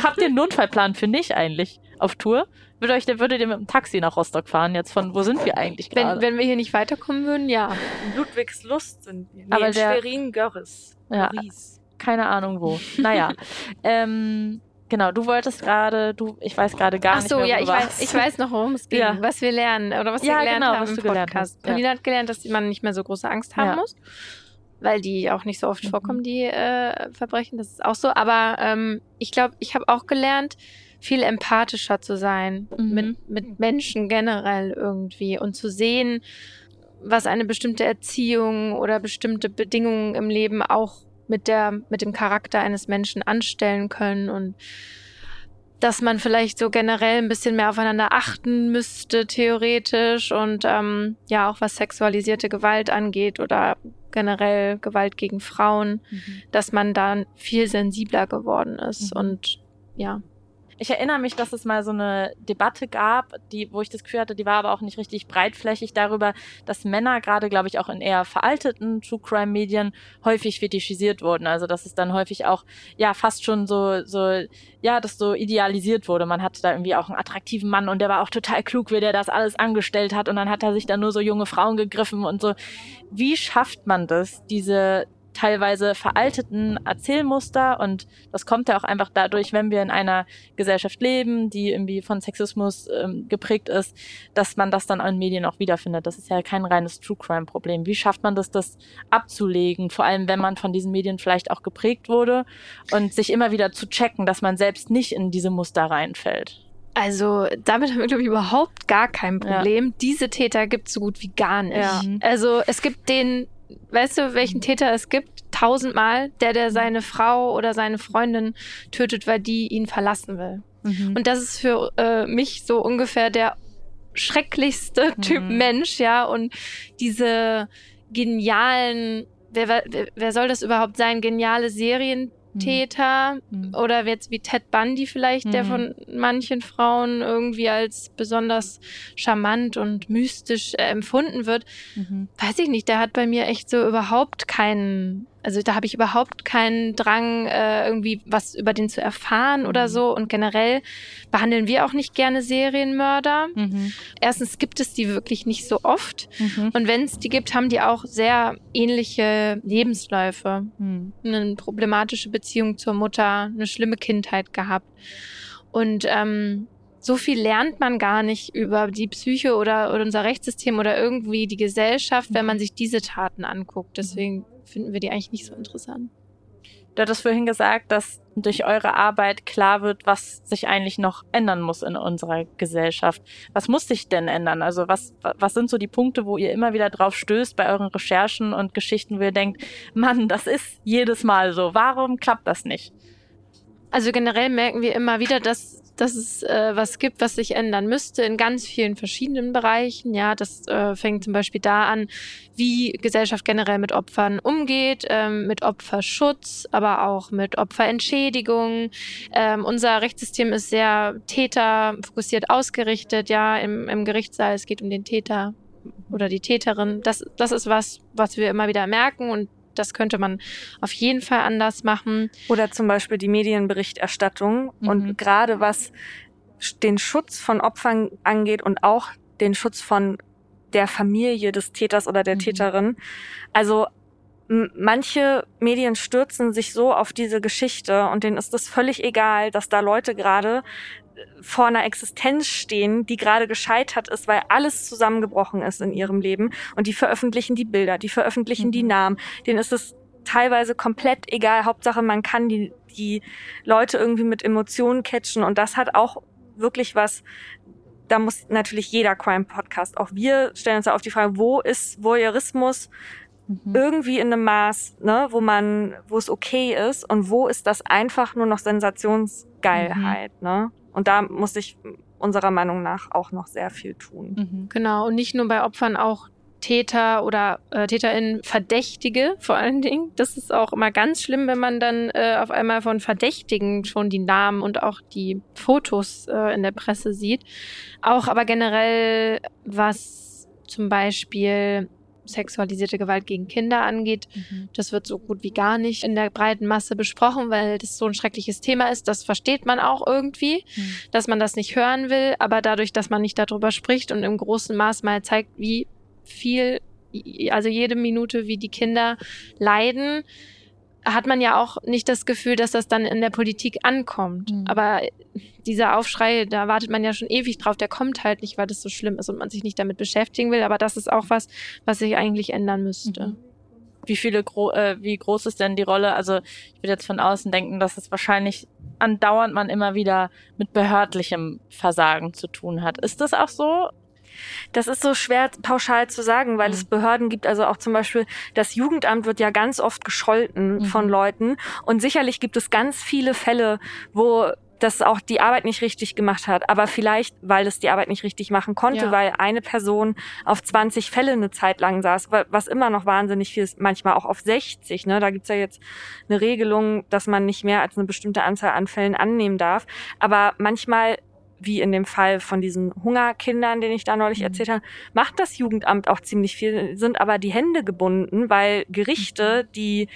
(laughs) Habt ihr einen Notfallplan für nicht eigentlich auf Tour? Würde euch, würdet ihr mit dem Taxi nach Rostock fahren? Jetzt von wo sind wir eigentlich gerade? Wenn, wenn wir hier nicht weiterkommen würden, ja. In Ludwigslust sind wir. Nee, Aber in Schwerin-Görres. Ja, keine Ahnung wo. Naja. (laughs) ähm, Genau, du wolltest gerade, du, ich weiß gerade gar Ach so, nicht mehr, ja, ich weiß, ich weiß noch, worum es (laughs) ging, ja. was wir lernen oder was ja, wir gelernt genau, haben was im Podcast. Paulina ja. hat gelernt, dass man nicht mehr so große Angst haben muss, weil die auch nicht so oft mhm. vorkommen, die äh, Verbrechen. Das ist auch so. Aber ähm, ich glaube, ich habe auch gelernt, viel empathischer zu sein mhm. mit, mit Menschen generell irgendwie und zu sehen, was eine bestimmte Erziehung oder bestimmte Bedingungen im Leben auch mit der, mit dem Charakter eines Menschen anstellen können und dass man vielleicht so generell ein bisschen mehr aufeinander achten müsste, theoretisch. Und ähm, ja, auch was sexualisierte Gewalt angeht oder generell Gewalt gegen Frauen, mhm. dass man dann viel sensibler geworden ist. Mhm. Und ja. Ich erinnere mich, dass es mal so eine Debatte gab, die, wo ich das Gefühl hatte, die war aber auch nicht richtig breitflächig darüber, dass Männer gerade, glaube ich, auch in eher veralteten True Crime Medien häufig fetischisiert wurden. Also dass es dann häufig auch ja fast schon so so ja, das so idealisiert wurde. Man hatte da irgendwie auch einen attraktiven Mann und der war auch total klug, wie der das alles angestellt hat und dann hat er sich da nur so junge Frauen gegriffen und so. Wie schafft man das, diese teilweise veralteten Erzählmuster und das kommt ja auch einfach dadurch, wenn wir in einer Gesellschaft leben, die irgendwie von Sexismus ähm, geprägt ist, dass man das dann in Medien auch wiederfindet. Das ist ja kein reines True Crime Problem. Wie schafft man das, das abzulegen? Vor allem, wenn man von diesen Medien vielleicht auch geprägt wurde und sich immer wieder zu checken, dass man selbst nicht in diese Muster reinfällt. Also damit haben wir, glaube ich, überhaupt gar kein Problem. Ja. Diese Täter gibt es so gut wie gar nicht. Ja. Also es gibt den weißt du, welchen Täter es gibt? Tausendmal, der, der seine Frau oder seine Freundin tötet, weil die ihn verlassen will. Mhm. Und das ist für äh, mich so ungefähr der schrecklichste mhm. Typ Mensch, ja. Und diese genialen, wer, wer, wer soll das überhaupt sein? Geniale Serien, Täter mhm. oder jetzt wie Ted Bundy vielleicht, mhm. der von manchen Frauen irgendwie als besonders charmant und mystisch äh, empfunden wird, mhm. weiß ich nicht. Der hat bei mir echt so überhaupt keinen also da habe ich überhaupt keinen Drang, äh, irgendwie was über den zu erfahren oder mhm. so. Und generell behandeln wir auch nicht gerne Serienmörder. Mhm. Erstens gibt es die wirklich nicht so oft. Mhm. Und wenn es die gibt, haben die auch sehr ähnliche Lebensläufe. Mhm. Eine problematische Beziehung zur Mutter, eine schlimme Kindheit gehabt. Und ähm, so viel lernt man gar nicht über die Psyche oder, oder unser Rechtssystem oder irgendwie die Gesellschaft, wenn man mhm. sich diese Taten anguckt. Deswegen finden wir die eigentlich nicht so interessant. Du hattest vorhin gesagt, dass durch eure Arbeit klar wird, was sich eigentlich noch ändern muss in unserer Gesellschaft. Was muss sich denn ändern? Also was, was sind so die Punkte, wo ihr immer wieder drauf stößt bei euren Recherchen und Geschichten, wo ihr denkt, Mann, das ist jedes Mal so. Warum klappt das nicht? Also generell merken wir immer wieder, dass dass es äh, was gibt, was sich ändern müsste in ganz vielen verschiedenen Bereichen. Ja, das äh, fängt zum Beispiel da an, wie Gesellschaft generell mit Opfern umgeht, ähm, mit Opferschutz, aber auch mit Opferentschädigung. Ähm, unser Rechtssystem ist sehr täterfokussiert ausgerichtet. Ja, im, im Gerichtssaal es geht um den Täter oder die Täterin. Das, das ist was, was wir immer wieder merken und das könnte man auf jeden Fall anders machen. Oder zum Beispiel die Medienberichterstattung. Mhm. Und gerade was den Schutz von Opfern angeht und auch den Schutz von der Familie des Täters oder der mhm. Täterin. Also manche Medien stürzen sich so auf diese Geschichte und denen ist es völlig egal, dass da Leute gerade vor einer Existenz stehen, die gerade gescheitert ist, weil alles zusammengebrochen ist in ihrem Leben. Und die veröffentlichen die Bilder, die veröffentlichen mhm. die Namen. Denen ist es teilweise komplett egal. Hauptsache, man kann die, die Leute irgendwie mit Emotionen catchen. Und das hat auch wirklich was, da muss natürlich jeder Crime-Podcast, auch wir stellen uns da auf die Frage, wo ist Voyeurismus mhm. irgendwie in einem Maß, ne, wo man, wo es okay ist und wo ist das einfach nur noch Sensationsgeilheit, mhm. ne? Und da muss ich unserer Meinung nach auch noch sehr viel tun. Mhm. Genau, und nicht nur bei Opfern, auch Täter oder äh, TäterInnen Verdächtige vor allen Dingen. Das ist auch immer ganz schlimm, wenn man dann äh, auf einmal von Verdächtigen schon die Namen und auch die Fotos äh, in der Presse sieht. Auch aber generell, was zum Beispiel sexualisierte Gewalt gegen Kinder angeht. Mhm. Das wird so gut wie gar nicht in der breiten Masse besprochen, weil das so ein schreckliches Thema ist. Das versteht man auch irgendwie, mhm. dass man das nicht hören will. Aber dadurch, dass man nicht darüber spricht und im großen Maß mal zeigt, wie viel, also jede Minute, wie die Kinder leiden, hat man ja auch nicht das Gefühl, dass das dann in der Politik ankommt. Mhm. Aber dieser Aufschrei, da wartet man ja schon ewig drauf, der kommt halt nicht, weil das so schlimm ist und man sich nicht damit beschäftigen will. Aber das ist auch was, was sich eigentlich ändern müsste. Mhm. Wie viele, gro äh, wie groß ist denn die Rolle? Also ich würde jetzt von außen denken, dass es wahrscheinlich andauernd man immer wieder mit behördlichem Versagen zu tun hat. Ist das auch so? Das ist so schwer pauschal zu sagen, weil mhm. es Behörden gibt. Also auch zum Beispiel das Jugendamt wird ja ganz oft gescholten mhm. von Leuten. Und sicherlich gibt es ganz viele Fälle, wo das auch die Arbeit nicht richtig gemacht hat. Aber vielleicht, weil es die Arbeit nicht richtig machen konnte, Ja. weil eine Person auf 20 Fälle eine Zeit lang saß, wa- was immer noch wahnsinnig viel ist, manchmal auch auf 60. Ne? Da gibt's ja jetzt eine Regelung, dass man nicht mehr als eine bestimmte Anzahl an Fällen annehmen darf. Aber manchmal wie in dem Fall von diesen Hungerkindern, den ich da neulich Mhm. erzählt habe, macht das Jugendamt auch ziemlich viel, sind aber die Hände gebunden, weil Gerichte Mhm. die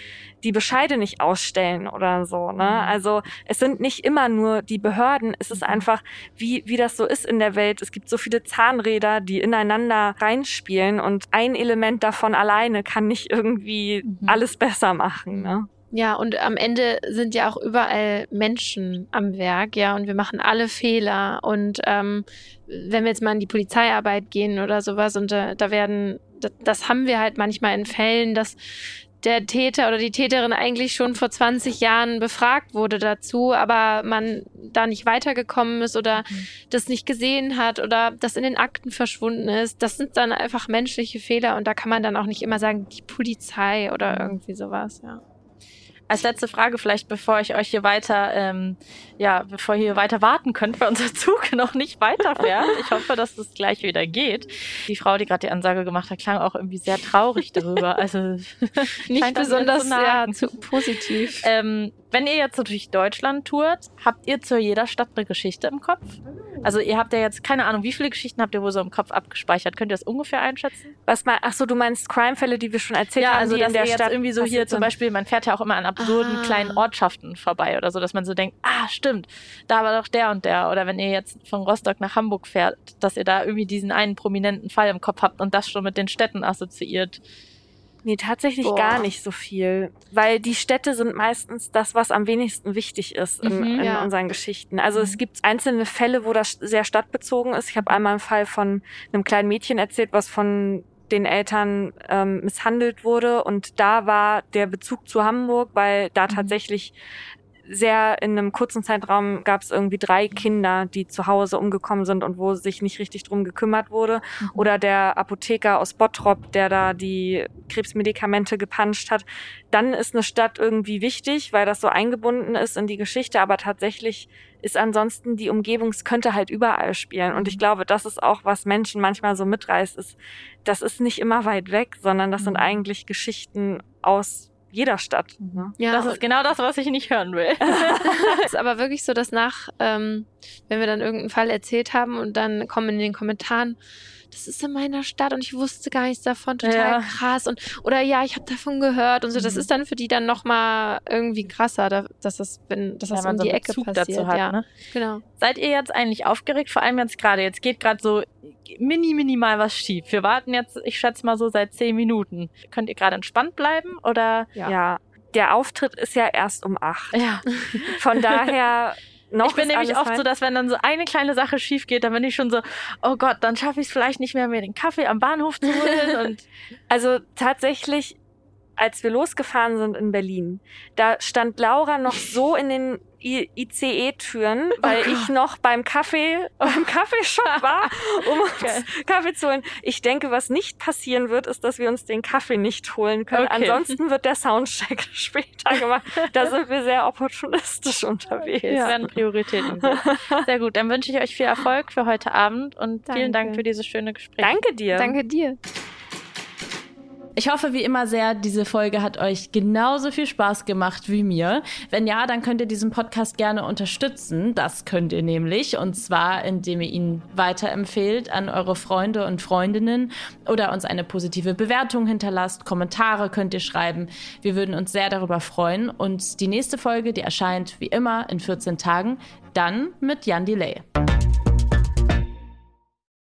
die Bescheide nicht ausstellen oder so. Ne? Mhm. Also es sind nicht immer nur die Behörden, es ist Mhm. einfach, wie, wie das so ist in der Welt. Es gibt so viele Zahnräder, die ineinander reinspielen und ein Element davon alleine kann nicht irgendwie alles besser machen. Ne? Ja, und am Ende sind ja auch überall Menschen am Werk, ja, und wir machen alle Fehler. Und ähm, wenn wir jetzt mal in die Polizeiarbeit gehen oder sowas, und äh, da werden, das, das haben wir halt manchmal in Fällen, dass der Täter oder die Täterin eigentlich schon vor 20 Jahren befragt wurde dazu, aber man da nicht weitergekommen ist oder das nicht gesehen hat oder das in den Akten verschwunden ist. Das sind dann einfach menschliche Fehler und da kann man dann auch nicht immer sagen, die Polizei oder irgendwie sowas, ja. Als letzte Frage vielleicht, bevor ich euch hier weiter, ähm, ja, bevor ihr hier weiter warten könnt, weil unser (laughs) Zug noch nicht weiterfährt. Ich hoffe, dass das gleich wieder geht. Die Frau, die gerade die Ansage gemacht hat, klang auch irgendwie sehr traurig darüber. (laughs) Also Nicht besonders zu ja, zu positiv. Ähm, wenn ihr jetzt so durch Deutschland tourt, habt ihr zu jeder Stadt eine Geschichte im Kopf? Also ihr habt ja jetzt keine Ahnung, wie viele Geschichten habt ihr wohl so im Kopf abgespeichert? Könnt ihr das ungefähr einschätzen? Was mal, ach so, du meinst Crime-Fälle, die wir schon erzählt haben, also die in der Stadt irgendwie so hier zum. Beispiel, man fährt ja auch immer an absurden Ah. kleinen Ortschaften vorbei oder so, dass man so denkt, ah stimmt, da war doch der und der. Oder wenn ihr jetzt von Rostock nach Hamburg fährt, dass ihr da irgendwie diesen einen prominenten Fall im Kopf habt und das schon mit den Städten assoziiert. Nee, tatsächlich Boah. gar nicht so viel. Weil die Städte sind meistens das, was am wenigsten wichtig ist in, Mhm, in ja. unseren Geschichten. Also Mhm. es gibt einzelne Fälle, wo das sehr stadtbezogen ist. Ich habe einmal einen Fall von einem kleinen Mädchen erzählt, was von den Eltern ähm, misshandelt wurde. Und da war der Bezug zu Hamburg, weil da tatsächlich sehr in einem kurzen Zeitraum gab es irgendwie drei Kinder, die zu Hause umgekommen sind und wo sich nicht richtig drum gekümmert wurde. Oder der Apotheker aus Bottrop, der da die Krebsmedikamente gepanscht hat. Dann ist eine Stadt irgendwie wichtig, weil das so eingebunden ist in die Geschichte. Aber tatsächlich ist ansonsten die Umgebung, es könnte halt überall spielen. Und ich glaube, das ist auch, was Menschen manchmal so mitreißt, ist, das ist nicht immer weit weg, sondern das sind Mhm. eigentlich Geschichten aus jeder Stadt. Ne? Ja, Das ist genau das, was ich nicht hören will. (laughs) (laughs) ist aber wirklich so, dass nach, ähm, wenn wir dann irgendeinen Fall erzählt haben und dann kommen in den Kommentaren, das ist in meiner Stadt und ich wusste gar nichts davon, total Ja. krass und oder ja, ich habe davon gehört und so. Das Mhm. ist dann für die dann noch mal irgendwie krasser, da, dass das, wenn, dass das Wenn man um so die Ecke Bezug passiert. dazu hat, ja, ne? genau. Seid ihr jetzt eigentlich aufgeregt? Vor allem jetzt gerade. Jetzt geht gerade so mini, minimal was schief. Wir warten jetzt, ich schätze mal so seit zehn Minuten. Könnt ihr gerade entspannt bleiben oder? Ja. ja. Der Auftritt ist ja erst um acht. Ja. Von daher (laughs) noch ich bin nämlich oft fein. so, dass wenn dann so eine kleine Sache schief geht, dann bin ich schon so, oh Gott, dann schaffe ich es vielleicht nicht mehr, mir den Kaffee am Bahnhof zu holen. (laughs) Und Also tatsächlich, als wir losgefahren sind in Berlin, da stand Laura noch so in den I- ICE-Türen, weil Oh ich noch beim Kaffee, (laughs) beim Kaffeeshop war, um uns. Kaffee zu holen. Ich denke, was nicht passieren wird, ist, dass wir uns den Kaffee nicht holen können. Okay. Ansonsten wird der Soundcheck (laughs) später gemacht. Da (laughs) sind wir sehr opportunistisch unterwegs. es werden Prioritäten gesetzt. Sehr gut, dann wünsche ich euch viel Erfolg für heute Abend und vielen Danke. Dank für dieses schöne Gespräch. Danke dir. Danke dir. Ich hoffe wie immer sehr, diese Folge hat euch genauso viel Spaß gemacht wie mir. Wenn ja, dann könnt ihr diesen Podcast gerne unterstützen. Das könnt ihr nämlich. Und zwar, indem ihr ihn weiterempfehlt an eure Freunde und Freundinnen oder uns eine positive Bewertung hinterlasst. Kommentare könnt ihr schreiben. Wir würden uns sehr darüber freuen. Und die nächste Folge, die erscheint wie immer in 14 Tagen, dann mit Jan Delay.